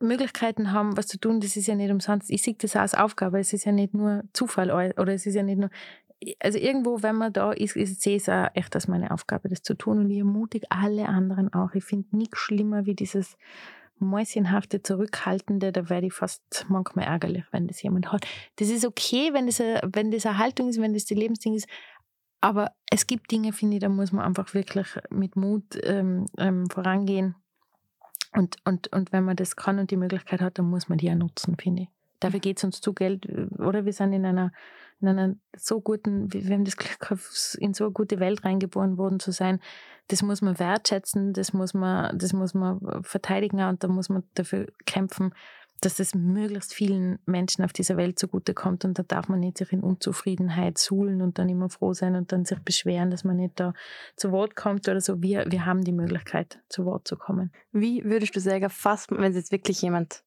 Möglichkeiten haben, was zu tun, das ist ja nicht umsonst. Ich sehe das auch als Aufgabe. Es ist ja nicht nur Zufall oder es ist ja nicht nur. Also irgendwo, wenn man da ist, ich sehe es auch echt als meine Aufgabe, das zu tun. Und ich ermutige alle anderen auch. Ich finde nichts schlimmer wie dieses mäuschenhafte, zurückhaltende, da werde ich fast manchmal ärgerlich, wenn das jemand hat. Das ist okay, wenn das, eine, wenn das eine Haltung ist, wenn das die Lebensding ist, aber es gibt Dinge, finde ich, da muss man einfach wirklich mit Mut ähm, ähm, vorangehen. Und, und, und wenn man das kann und die Möglichkeit hat, dann muss man die auch nutzen, finde ich. Dafür geht es uns zu Geld, oder wir sind in einer, in einer so guten, wir haben das Glück, in so eine gute Welt reingeboren worden zu sein. Das muss man wertschätzen, das muss man, das muss man verteidigen und da muss man dafür kämpfen, dass es möglichst vielen Menschen auf dieser Welt zugutekommt und da darf man nicht sich in Unzufriedenheit suhlen und dann immer froh sein und dann sich beschweren, dass man nicht da zu Wort kommt oder so. Wir, wir haben die Möglichkeit, zu Wort zu kommen. Wie würdest du sagen, fast, wenn jetzt wirklich jemand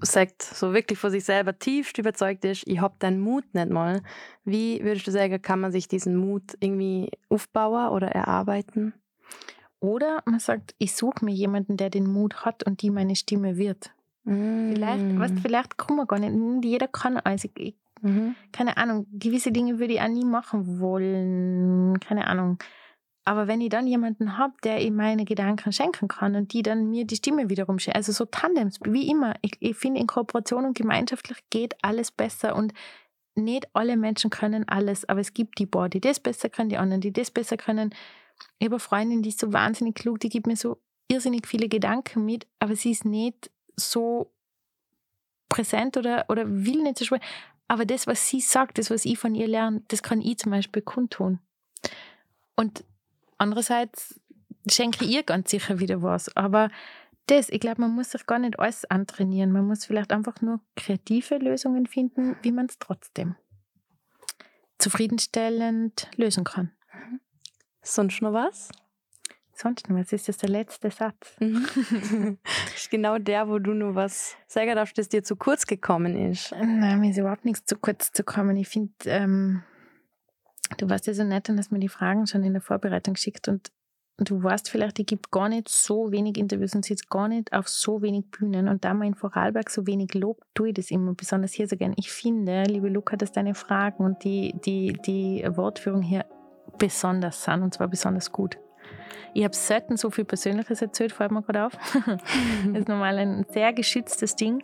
sagt, so wirklich vor sich selber tiefst überzeugt ist, ich habe den Mut nicht mal, wie würdest du sagen, kann man sich diesen Mut irgendwie aufbauen oder erarbeiten? Oder man sagt, ich suche mir jemanden, der den Mut hat und die meine Stimme wird. Mm. Vielleicht, was, vielleicht kann man gar nicht. Jeder kann alles. Ich, mhm. Keine Ahnung, gewisse Dinge würde ich auch nie machen wollen. Keine Ahnung. Aber wenn ich dann jemanden habe, der ihm meine Gedanken schenken kann und die dann mir die Stimme wiederum schenkt, also so Tandems, wie immer, ich, ich finde, in Kooperation und gemeinschaftlich geht alles besser und nicht alle Menschen können alles, aber es gibt die paar, die das besser können, die anderen, die das besser können. Ich habe eine Freundin, die ist so wahnsinnig klug, die gibt mir so irrsinnig viele Gedanken mit, aber sie ist nicht so präsent oder, oder will nicht so sprechen. Aber das, was sie sagt, das, was ich von ihr lerne, das kann ich zum Beispiel kundtun. Und Andererseits schenke ich ihr ganz sicher wieder was. Aber das, ich glaube, man muss sich gar nicht alles antrainieren. Man muss vielleicht einfach nur kreative Lösungen finden, wie man es trotzdem zufriedenstellend lösen kann. Mhm. Sonst noch was? Sonst was? Ist das der letzte Satz? Mhm. ist genau der, wo du nur was sagen darfst, das dir zu kurz gekommen ist. Nein, mir ist überhaupt nichts zu kurz zu kommen. Ich finde, ähm, Du warst ja so nett und hast mir die Fragen schon in der Vorbereitung geschickt und du weißt vielleicht, ich gibt gar nicht so wenig Interviews und sitze gar nicht auf so wenig Bühnen und da man in Vorarlberg so wenig lobt, tue ich das immer, besonders hier so gern. Ich finde, liebe Luca, dass deine Fragen und die, die, die Wortführung hier besonders sind und zwar besonders gut. Ich habe selten so viel Persönliches erzählt, fällt mir gerade auf. das ist normal ein sehr geschütztes Ding.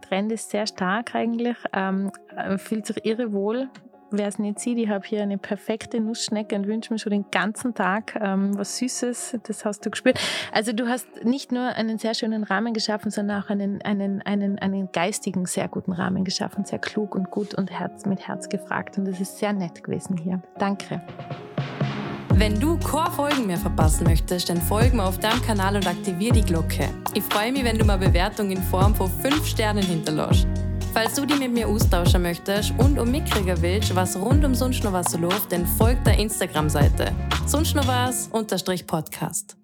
Trend ist sehr stark eigentlich, ähm, fühlt sich irre wohl Wer es nicht sieht, ich habe hier eine perfekte Nussschnecke und wünsche mir schon den ganzen Tag ähm, was Süßes. Das hast du gespürt. Also du hast nicht nur einen sehr schönen Rahmen geschaffen, sondern auch einen, einen, einen, einen geistigen, sehr guten Rahmen geschaffen. Sehr klug und gut und Herz mit Herz gefragt. Und das ist sehr nett gewesen hier. Danke. Wenn du Core-Folgen mehr verpassen möchtest, dann folge mir auf deinem Kanal und aktiviere die Glocke. Ich freue mich, wenn du mal Bewertung in Form von 5 Sternen hinterlässt. Falls du dich mit mir austauschen möchtest und um mitkriegen willst, was rund um sonst noch was so läuft, dann folgt der Instagram-Seite sonst noch was unterstrich Podcast.